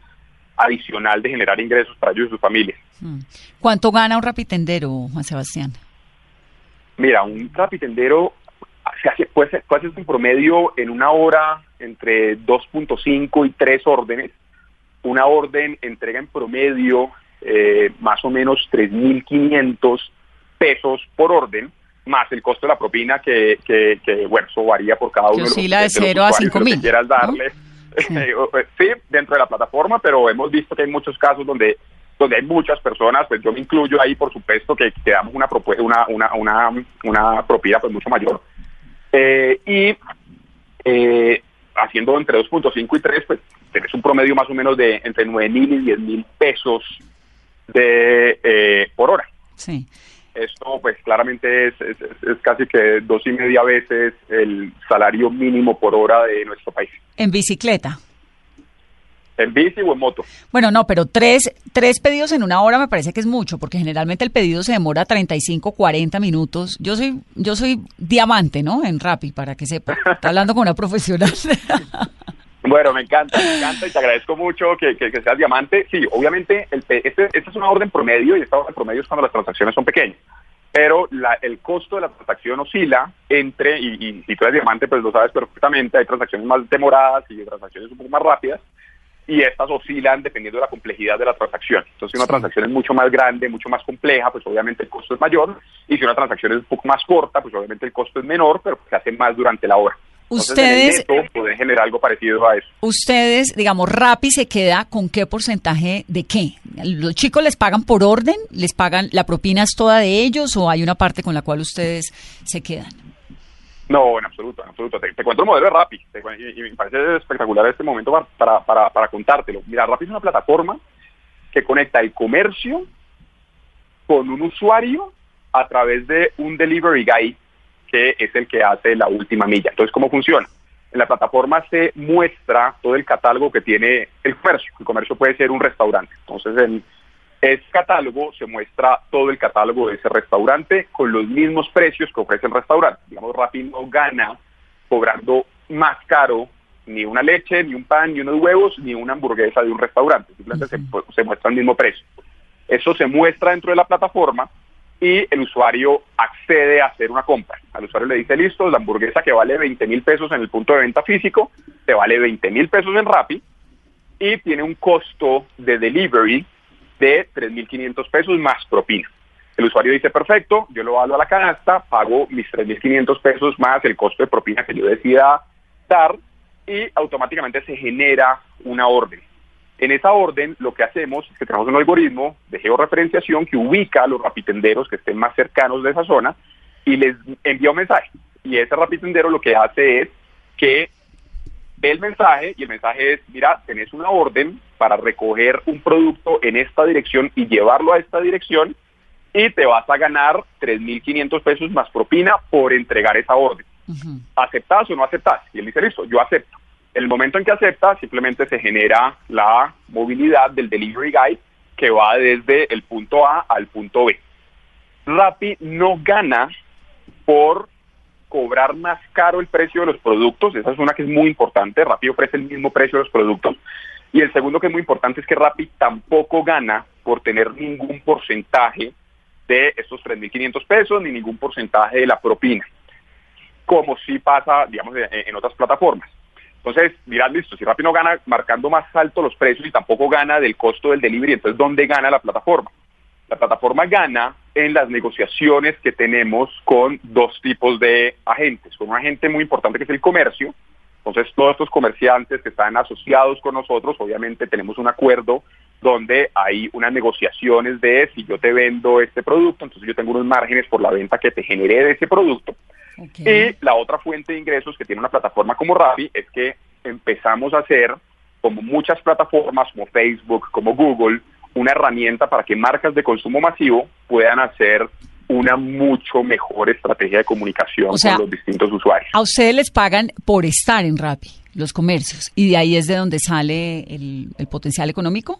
adicional de generar ingresos para ellos y sus familias. Mm. ¿Cuánto gana un rapitendero, Juan Sebastián? Mira, un rapitendero se hace, puede, ser, puede un promedio en una hora entre 2.5 y 3 órdenes. Una orden entrega en promedio eh, más o menos 3.500 pesos por orden, más el costo de la propina que, que, bueno, eso varía por cada uno de los, de, de 0 a 5 mil. quieras darle. (laughs) Sí. dentro de la plataforma, pero hemos visto que hay muchos casos donde donde hay muchas personas, pues yo me incluyo ahí, por supuesto, que te damos una, una, una, una, una propiedad pues mucho mayor. Eh, y eh, haciendo entre 2.5 y 3, pues tenés un promedio más o menos de entre 9 mil y 10 mil pesos de eh, por hora. Sí. Esto pues claramente es, es, es, casi que dos y media veces el salario mínimo por hora de nuestro país. ¿En bicicleta? en bici o en moto. Bueno, no, pero tres, tres pedidos en una hora me parece que es mucho, porque generalmente el pedido se demora 35, 40 minutos. Yo soy, yo soy diamante, ¿no? En Rappi, para que sepa. Está hablando con una profesional. (laughs) Bueno, me encanta, me encanta y te agradezco mucho que, que, seas diamante. Sí, obviamente, el, este, esta es una orden promedio y esta orden promedio es cuando las transacciones son pequeñas. Pero la, el costo de la transacción oscila entre, y, y si tú eres diamante, pues lo sabes perfectamente, hay transacciones más demoradas y transacciones un poco más rápidas y estas oscilan dependiendo de la complejidad de la transacción. Entonces, si una transacción es mucho más grande, mucho más compleja, pues obviamente el costo es mayor, y si una transacción es un poco más corta, pues obviamente el costo es menor, pero se hace más durante la hora. Ustedes pueden generar algo parecido a eso. Ustedes, digamos, Rappi se queda con qué porcentaje de qué? ¿Los chicos les pagan por orden? ¿Les pagan la propina es toda de ellos o hay una parte con la cual ustedes se quedan? No, en absoluto, en absoluto. Te, cuento el modelo de Rappi y, me parece espectacular este momento para, para, para, contártelo. Mira, Rappi es una plataforma que conecta el comercio con un usuario a través de un delivery guy que es el que hace la última milla. Entonces, ¿cómo funciona? En la plataforma se muestra todo el catálogo que tiene el comercio. El comercio puede ser un restaurante. Entonces, en ese catálogo se muestra todo el catálogo de ese restaurante con los mismos precios que ofrece el restaurante. Digamos, Rappi no gana cobrando más caro ni una leche, ni un pan, ni unos huevos, ni una hamburguesa de un restaurante. Simplemente se, muestra el mismo precio. Eso se muestra dentro de la plataforma y el usuario accede a hacer una compra. Al usuario le dice, listo, la hamburguesa que vale 20 mil pesos en el punto de venta físico, te vale 20 mil pesos en Rappi y tiene un costo de delivery de 3.500 pesos más propina. El usuario dice, perfecto, yo lo valo a la canasta, pago mis 3.500 pesos más el costo de propina que yo decida dar y automáticamente se genera una orden. En esa orden lo que hacemos es que tenemos un algoritmo de georreferenciación que ubica a los rapitenderos que estén más cercanos de esa zona y les envía un mensaje. Y ese rapitendero lo que hace es que ve el mensaje y el mensaje es, mira, tenés una orden para recoger un producto en esta dirección y llevarlo a esta dirección y te vas a ganar 3.500 pesos más propina por entregar esa orden. ¿Aceptas o no aceptas? Y él dice, listo, yo acepto. En el momento en que acepta, simplemente se genera la movilidad del delivery guy que va desde el punto A al punto B. Rappi no gana por cobrar más caro el precio de los productos, esa es una que es muy importante, Rappi ofrece el mismo precio de los productos, y el segundo que es muy importante es que Rappi tampoco gana por tener ningún porcentaje de estos 3.500 pesos ni ningún porcentaje de la propina, como si pasa, digamos, en, otras plataformas. Entonces, dirás, listo, si Rappi no gana marcando más alto los precios y tampoco gana del costo del delivery, entonces, ¿dónde gana la plataforma? La plataforma gana en las negociaciones que tenemos con dos tipos de agentes, con un agente muy importante que es el comercio, entonces todos estos comerciantes que están asociados con nosotros, obviamente tenemos un acuerdo donde hay unas negociaciones de si yo te vendo este producto, entonces yo tengo unos márgenes por la venta que te generé de ese producto. Y la otra fuente de ingresos que tiene una plataforma como Rappi es que empezamos a hacer, como muchas plataformas como Facebook, como Google, una herramienta para que marcas de consumo masivo puedan hacer una mucho mejor estrategia de comunicación O sea, con los distintos usuarios. A ustedes les pagan por estar en Rappi, los comercios, y de ahí es de donde sale el, el potencial económico.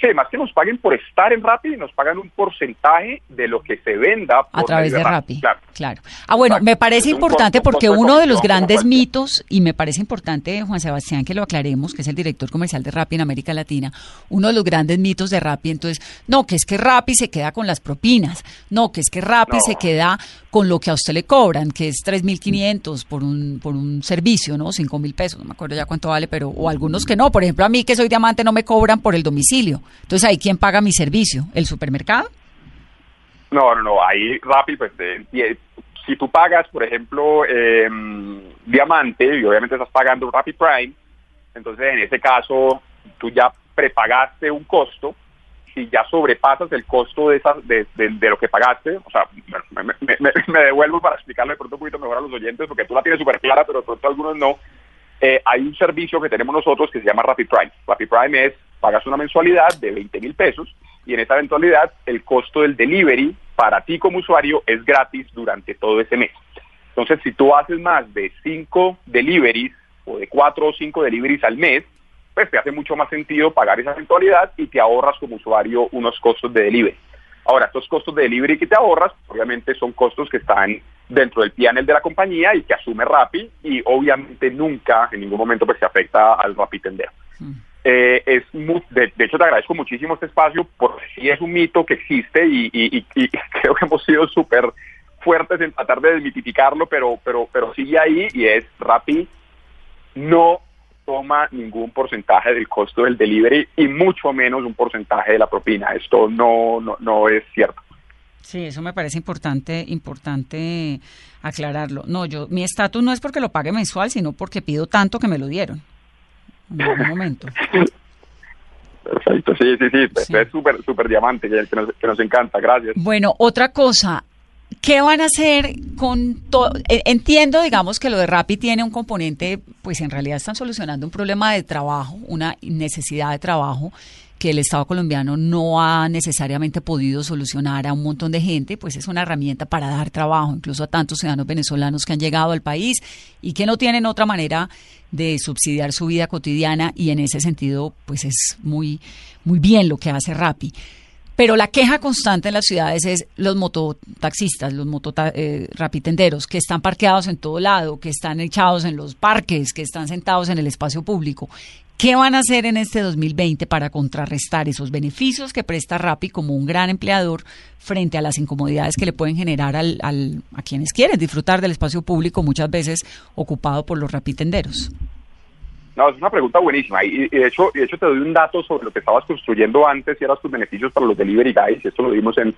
Sí, más que nos paguen por estar en Rappi, nos pagan un porcentaje de lo que se venda por A través de Rappi. Claro. Claro. Ah, bueno, Exacto. me parece Es un importante costo- porque costo uno de los grandes mitos, y me parece importante, Juan Sebastián, que lo aclaremos, que es el director comercial de Rappi en América Latina, uno de los grandes mitos de Rappi, entonces, no, que es que Rappi se queda con las propinas, no, que es que Rappi No. se queda con lo que a usted le cobran, que es 3.500 por un, por un servicio, ¿no? 5.000 pesos, no me acuerdo ya cuánto vale, pero, o algunos que no, por ejemplo, a mí que soy diamante no me cobran por el domicilio, entonces ahí, ¿quién paga mi servicio? ¿El supermercado? No, no, no, ahí Rappi, pues, eh, eh, si tú pagas, por ejemplo, eh, Diamante, y obviamente estás pagando Rappi Prime, entonces en ese caso tú ya prepagaste un costo, si ya sobrepasas el costo de, esas, de, lo que pagaste, o sea, me, me- me- me devuelvo para explicarlo de pronto un poquito mejor a los oyentes, porque tú la tienes súper clara, pero de pronto algunos no. Eh, hay un servicio que tenemos nosotros que se llama Rappi Prime. Rappi Prime es, pagas una mensualidad de 20 mil pesos y en esa eventualidad el costo del delivery para ti como usuario es gratis durante todo ese mes. Entonces, si tú haces más de 5 deliveries o de 4 o 5 deliveries al mes, pues te hace mucho más sentido pagar esa eventualidad y te ahorras como usuario unos costos de delivery. Ahora, estos costos de delivery que te ahorras, obviamente son costos que están dentro del PNL de la compañía y que asume Rappi y obviamente nunca, en ningún momento, pues se afecta al Rappi tendero. Eh, es mu- de, de hecho, te agradezco muchísimo este espacio porque sí es un mito que existe y, y- y- y (laughs) creo que hemos sido súper fuertes en tratar de desmitificarlo, pero, pero, pero sigue ahí y es Rappi no toma ningún porcentaje del costo del delivery y mucho menos un porcentaje de la propina. Esto no, no, no es cierto. Sí, eso me parece importante, importante aclararlo. No, yo, mi estatus no es porque lo pague mensual, sino porque pido tanto que me lo dieron. En algún (laughs) momento. Perfecto, sí, sí, sí, Sí. es súper, súper diamante, que que nos, que nos encanta, gracias. Bueno, otra cosa, ¿qué van a hacer con todo? Entiendo, digamos, que lo de Rappi tiene un componente, pues en realidad están solucionando un problema de trabajo, una necesidad de trabajo que el Estado colombiano no ha necesariamente podido solucionar a un montón de gente, pues es una herramienta para dar trabajo, incluso a tantos ciudadanos venezolanos que han llegado al país y que no tienen otra manera de subsidiar su vida cotidiana y en ese sentido, pues es muy, muy bien lo que hace Rappi. Pero la queja constante en las ciudades es los mototaxistas, los motota, eh, que están parqueados en todo lado, que están echados en los parques, que están sentados en el espacio público. ¿Qué van a hacer en este 2020 para contrarrestar esos beneficios que presta Rappi como un gran empleador frente a las incomodidades que le pueden generar al, al- a quienes quieren disfrutar del espacio público, muchas veces ocupado por los rapitenderos? No, es una pregunta buenísima. Y, de hecho, de hecho te doy un dato sobre lo que estabas construyendo antes y eran tus beneficios para los delivery guys. Esto lo vimos en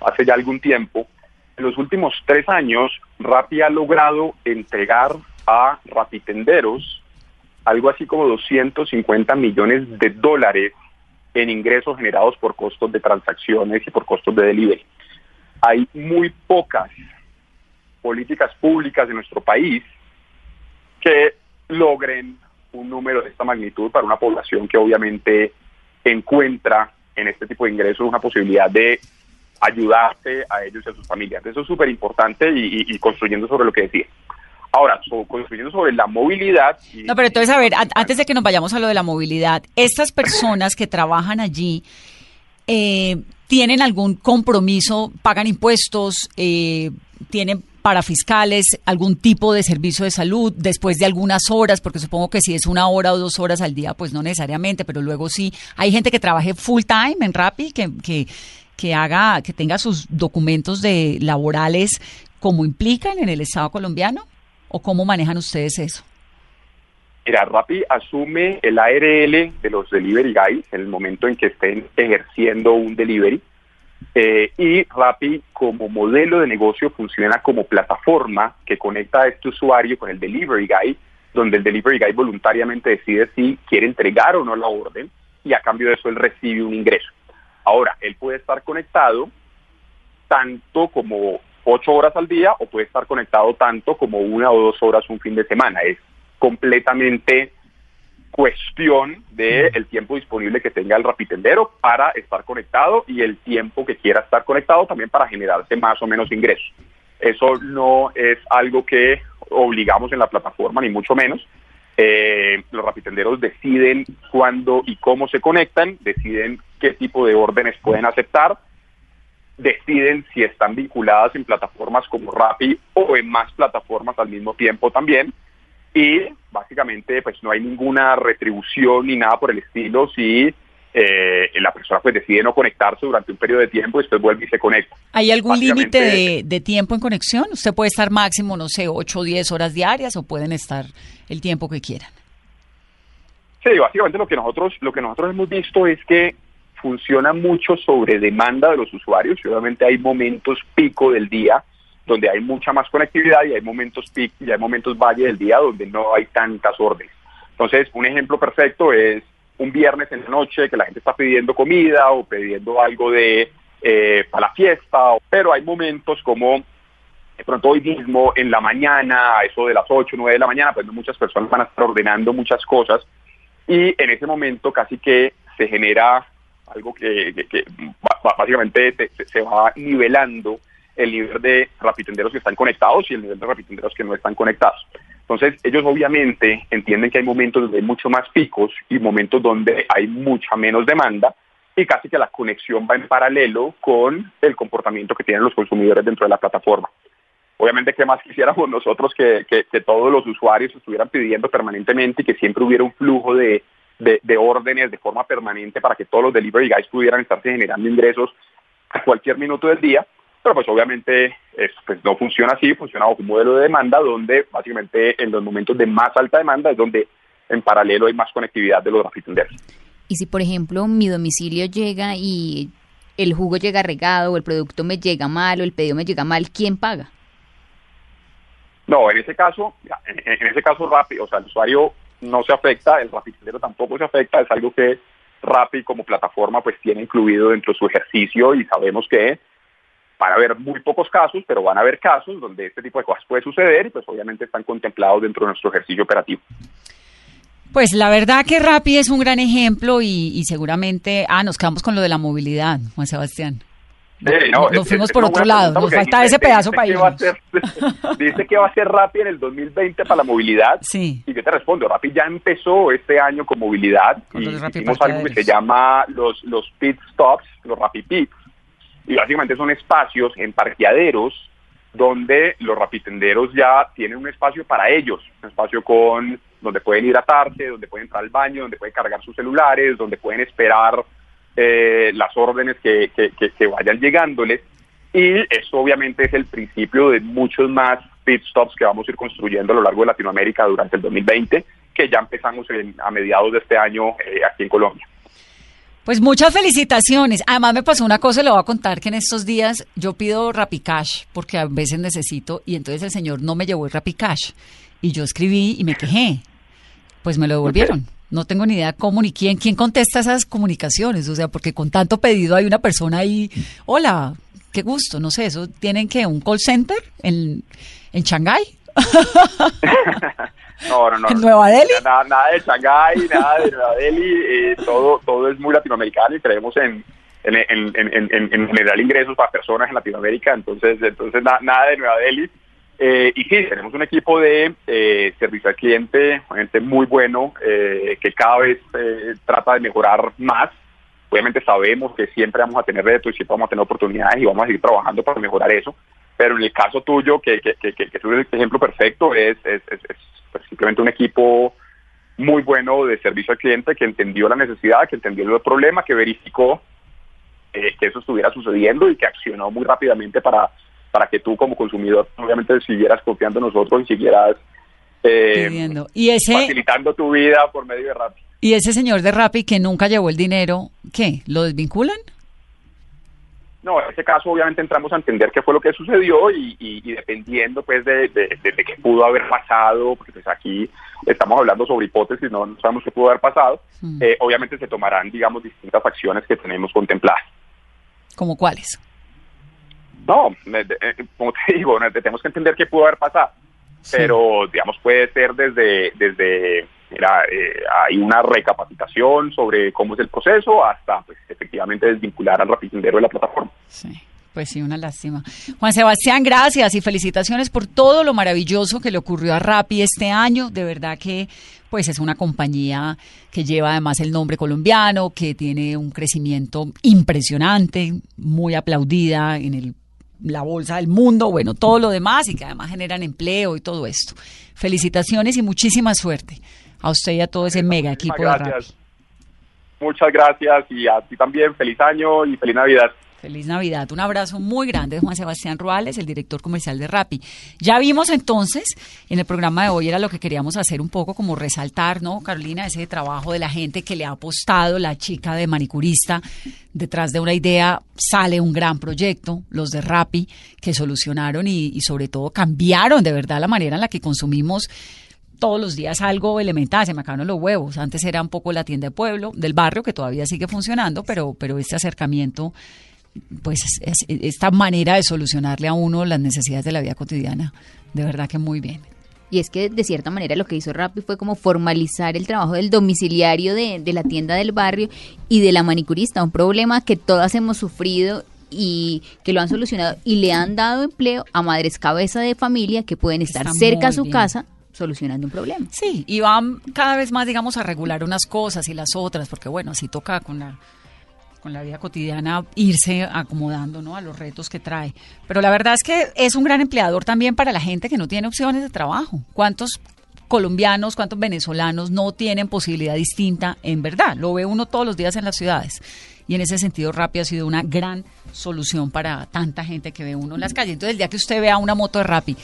hace ya algún tiempo. En los últimos tres años, Rappi ha logrado entregar a rapitenderos algo así como 250 millones de dólares en ingresos generados por costos de transacciones y por costos de delivery. Hay muy pocas políticas públicas en nuestro país que logren un número de esta magnitud para una población que obviamente encuentra en este tipo de ingresos una posibilidad de ayudarse a ellos y a sus familias. Eso es súper importante y, y- y construyendo sobre lo que decía. Ahora, so- construyendo sobre la movilidad. y- No, pero entonces, a ver, an- antes de que nos vayamos a lo de la movilidad, estas personas que trabajan allí, eh, ¿tienen algún compromiso, pagan impuestos, eh, tienen parafiscales, algún tipo de servicio de salud después de algunas horas? Porque supongo que si es una hora o dos horas al día, pues no necesariamente, pero luego sí. Hay gente que trabaje full time en Rappi, que, que, que haga, que tenga sus documentos de laborales como implican en el Estado colombiano, o cómo manejan ustedes eso? Mira, Rappi asume el ARL de los delivery guys en el momento en que estén ejerciendo un delivery. Eh, y Rappi como modelo de negocio funciona como plataforma que conecta a este usuario con el delivery guy, donde el delivery guy voluntariamente decide si quiere entregar o no la orden y a cambio de eso él recibe un ingreso. Ahora, él puede estar conectado tanto como ocho horas al día o puede estar conectado tanto como una o dos horas un fin de semana. Es completamente cuestión del el tiempo disponible que tenga el rapitendero para estar conectado y el tiempo que quiera estar conectado también para generarse más o menos ingresos. Eso no es algo que obligamos en la plataforma, ni mucho menos. Eh, los rapitenderos deciden cuándo y cómo se conectan, deciden qué tipo de órdenes pueden aceptar, deciden si están vinculadas en plataformas como Rappi o en más plataformas al mismo tiempo también. Y básicamente pues no hay ninguna retribución ni nada por el estilo si eh, la persona pues decide no conectarse durante un periodo de tiempo y después vuelve y se conecta. ¿Hay algún límite de, de, tiempo en conexión? Usted puede estar máximo, no sé, 8 o 10 horas diarias o pueden estar el tiempo que quieran. Sí, básicamente lo que nosotros lo que nosotros hemos visto es que funciona mucho sobre demanda de los usuarios y obviamente hay momentos pico del día donde hay mucha más conectividad y hay momentos pico y hay momentos valle del día donde no hay tantas órdenes. Entonces, un ejemplo perfecto es un viernes en la noche que la gente está pidiendo comida o pidiendo algo de eh, para la fiesta, pero hay momentos como de pronto hoy mismo en la mañana, a eso de las 8, 9 de la mañana, pues muchas personas van a estar ordenando muchas cosas y en ese momento casi que se genera algo que, básicamente se va nivelando el nivel de rapitenderos que están conectados y el nivel de rapitenderos que no están conectados. Entonces, ellos obviamente entienden que hay momentos donde hay mucho más picos y momentos donde hay mucha menos demanda y casi que la conexión va en paralelo con el comportamiento que tienen los consumidores dentro de la plataforma. Obviamente, ¿qué más quisiéramos (laughs) nosotros que, todos los usuarios estuvieran pidiendo permanentemente y que siempre hubiera un flujo de, de, órdenes de forma permanente para que todos los delivery guys pudieran estarse generando ingresos a cualquier minuto del día. Pero pues obviamente pues no funciona así, funciona bajo un modelo de demanda donde básicamente en los momentos de más alta demanda es donde en paralelo hay más conectividad de los rapitenderos. Y si por ejemplo mi domicilio llega y el jugo llega regado o el producto me llega mal o el pedido me llega mal, ¿quién paga? No, en ese caso, en, ese caso rápido, o sea, el usuario no se afecta, el rapidero tampoco se afecta, es algo que Rappi como plataforma pues tiene incluido dentro de su ejercicio y sabemos que van a haber muy pocos casos, pero van a haber casos donde este tipo de cosas puede suceder y pues obviamente están contemplados dentro de nuestro ejercicio operativo. Pues la verdad que Rappi es un gran ejemplo y, y seguramente, ah, nos quedamos con lo de la movilidad, Juan Sebastián no, nos fuimos por otro lado, nos falta ese pedazo para ir. (laughs) Dice que va a ser Rappi en el 2020 para la movilidad. Sí. Y yo te respondo, Rappi ya empezó este año con movilidad y hicimos algo que se llama los, los pit stops, los Rappi Pits. Y básicamente son espacios en parqueaderos donde los rapitenderos ya tienen un espacio para ellos, un espacio con donde pueden hidratarse, donde pueden entrar al baño, donde pueden cargar sus celulares, donde pueden esperar eh, las órdenes que, que, vayan llegándoles. Y eso obviamente es el principio de muchos más pit stops que vamos a ir construyendo a lo largo de Latinoamérica durante el 2020, que ya empezamos a mediados de este año eh, aquí en Colombia. Pues muchas felicitaciones. Además me pasó una cosa, le voy a contar que en estos días yo pido Rapicash porque a veces necesito y entonces el señor no me llevó el Rapicash y yo escribí y me quejé. Pues me lo devolvieron no tengo ni idea cómo ni quién, quién contesta esas comunicaciones, o sea, porque con tanto pedido hay una persona ahí, hola, qué gusto, no sé, eso tienen que un call center en, en Shanghái. (laughs) (laughs) no, no, no. ¿En Nueva Delhi? Nada, nada de Shanghái, nada de Nueva Delhi, eh, todo, todo es muy latinoamericano y creemos en, en, en, en, generar ingresos para personas en Latinoamérica, entonces, entonces nada de Nueva Delhi. Eh, y sí, tenemos un equipo de eh, servicio al cliente, gente muy bueno, eh, que cada vez trata de mejorar más. Obviamente sabemos que siempre vamos a tener retos y siempre vamos a tener oportunidades y vamos a seguir trabajando para mejorar eso. Pero en el caso tuyo, que, que, que, que, es el ejemplo perfecto, es, es, es, simplemente un equipo muy bueno de servicio al cliente que entendió la necesidad, que entendió el problema, que verificó que eso estuviera sucediendo y que accionó muy rápidamente para para que tú como consumidor obviamente siguieras confiando en nosotros y siguieras eh, ¿Y ese, facilitando tu vida por medio de Rappi. ¿Y ese señor de Rappi que nunca llevó el dinero, qué? ¿Lo desvinculan? No, en ese caso obviamente entramos a entender qué fue lo que sucedió y, dependiendo pues de, qué pudo haber pasado, porque pues aquí estamos hablando sobre hipótesis, no, sabemos qué pudo haber pasado, mm. eh, obviamente se tomarán, digamos, distintas acciones que tenemos contempladas. ¿Como cuáles? No, eh, como te (laughs) digo, tenemos que entender qué pudo haber pasado. Pero, digamos, puede ser desde, desde Era, eh, hay una recapacitación sobre cómo es el proceso hasta pues, efectivamente desvincular al rapicindero de la plataforma. Sí. Pues sí, una lástima. Juan Sebastián, gracias y felicitaciones por todo lo maravilloso que le ocurrió a Rappi este año. De verdad que pues es una compañía que lleva además el nombre colombiano, que tiene un crecimiento impresionante, muy aplaudida en el, la bolsa del mundo, bueno, todo lo demás y que además generan empleo y todo esto. Felicitaciones y muchísima suerte a usted y a todo ese mega equipo de Rappi. Muchas gracias y a ti también feliz año y feliz Navidad. Feliz Navidad. Un abrazo muy grande de Juan Sebastián Ruales, el director comercial de Rappi. Ya vimos entonces, en el programa de hoy era lo que queríamos hacer un poco como resaltar, ¿no, Carolina? Ese trabajo de la gente que le ha apostado, la chica de manicurista, detrás de una idea sale un gran proyecto, los de Rappi, que solucionaron y, y sobre todo cambiaron de verdad la manera en la que consumimos todos los días algo elemental, se me acabaron los huevos. Antes era un poco la tienda de pueblo, del barrio, que todavía sigue funcionando, pero, pero este acercamiento pues es, esta manera de solucionarle a uno las necesidades de la vida cotidiana, de verdad que muy bien. Y es que de cierta manera lo que hizo Rappi fue como formalizar el trabajo del domiciliario de, de la tienda del barrio y de la manicurista, un problema que todas hemos sufrido y que lo han solucionado y le han dado empleo a madres cabeza de familia que pueden estar cerca a su casa solucionando un problema. Sí, y van cada vez más, digamos, a regular unas cosas y las otras, porque bueno, así toca con la con la vida cotidiana irse acomodando ¿no? a los retos que trae. Pero la verdad es que es un gran empleador también para la gente que no tiene opciones de trabajo. ¿Cuántos colombianos, cuántos venezolanos no tienen posibilidad distinta en verdad? Lo ve uno todos los días en las ciudades. Y en ese sentido, Rappi ha sido una gran solución para tanta gente que ve uno en las calles. Entonces, el día que usted vea una moto de Rappi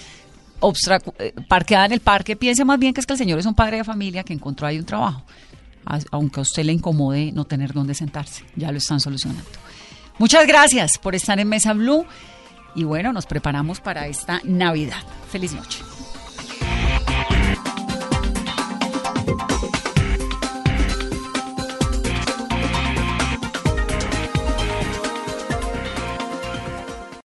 parqueada en el parque, piense más bien que es que el señor es un padre de familia que encontró ahí un trabajo aunque a usted le incomode no tener dónde sentarse. Ya lo están solucionando. Muchas gracias por estar en Mesa Blue y bueno, nos preparamos para esta Navidad. Feliz noche.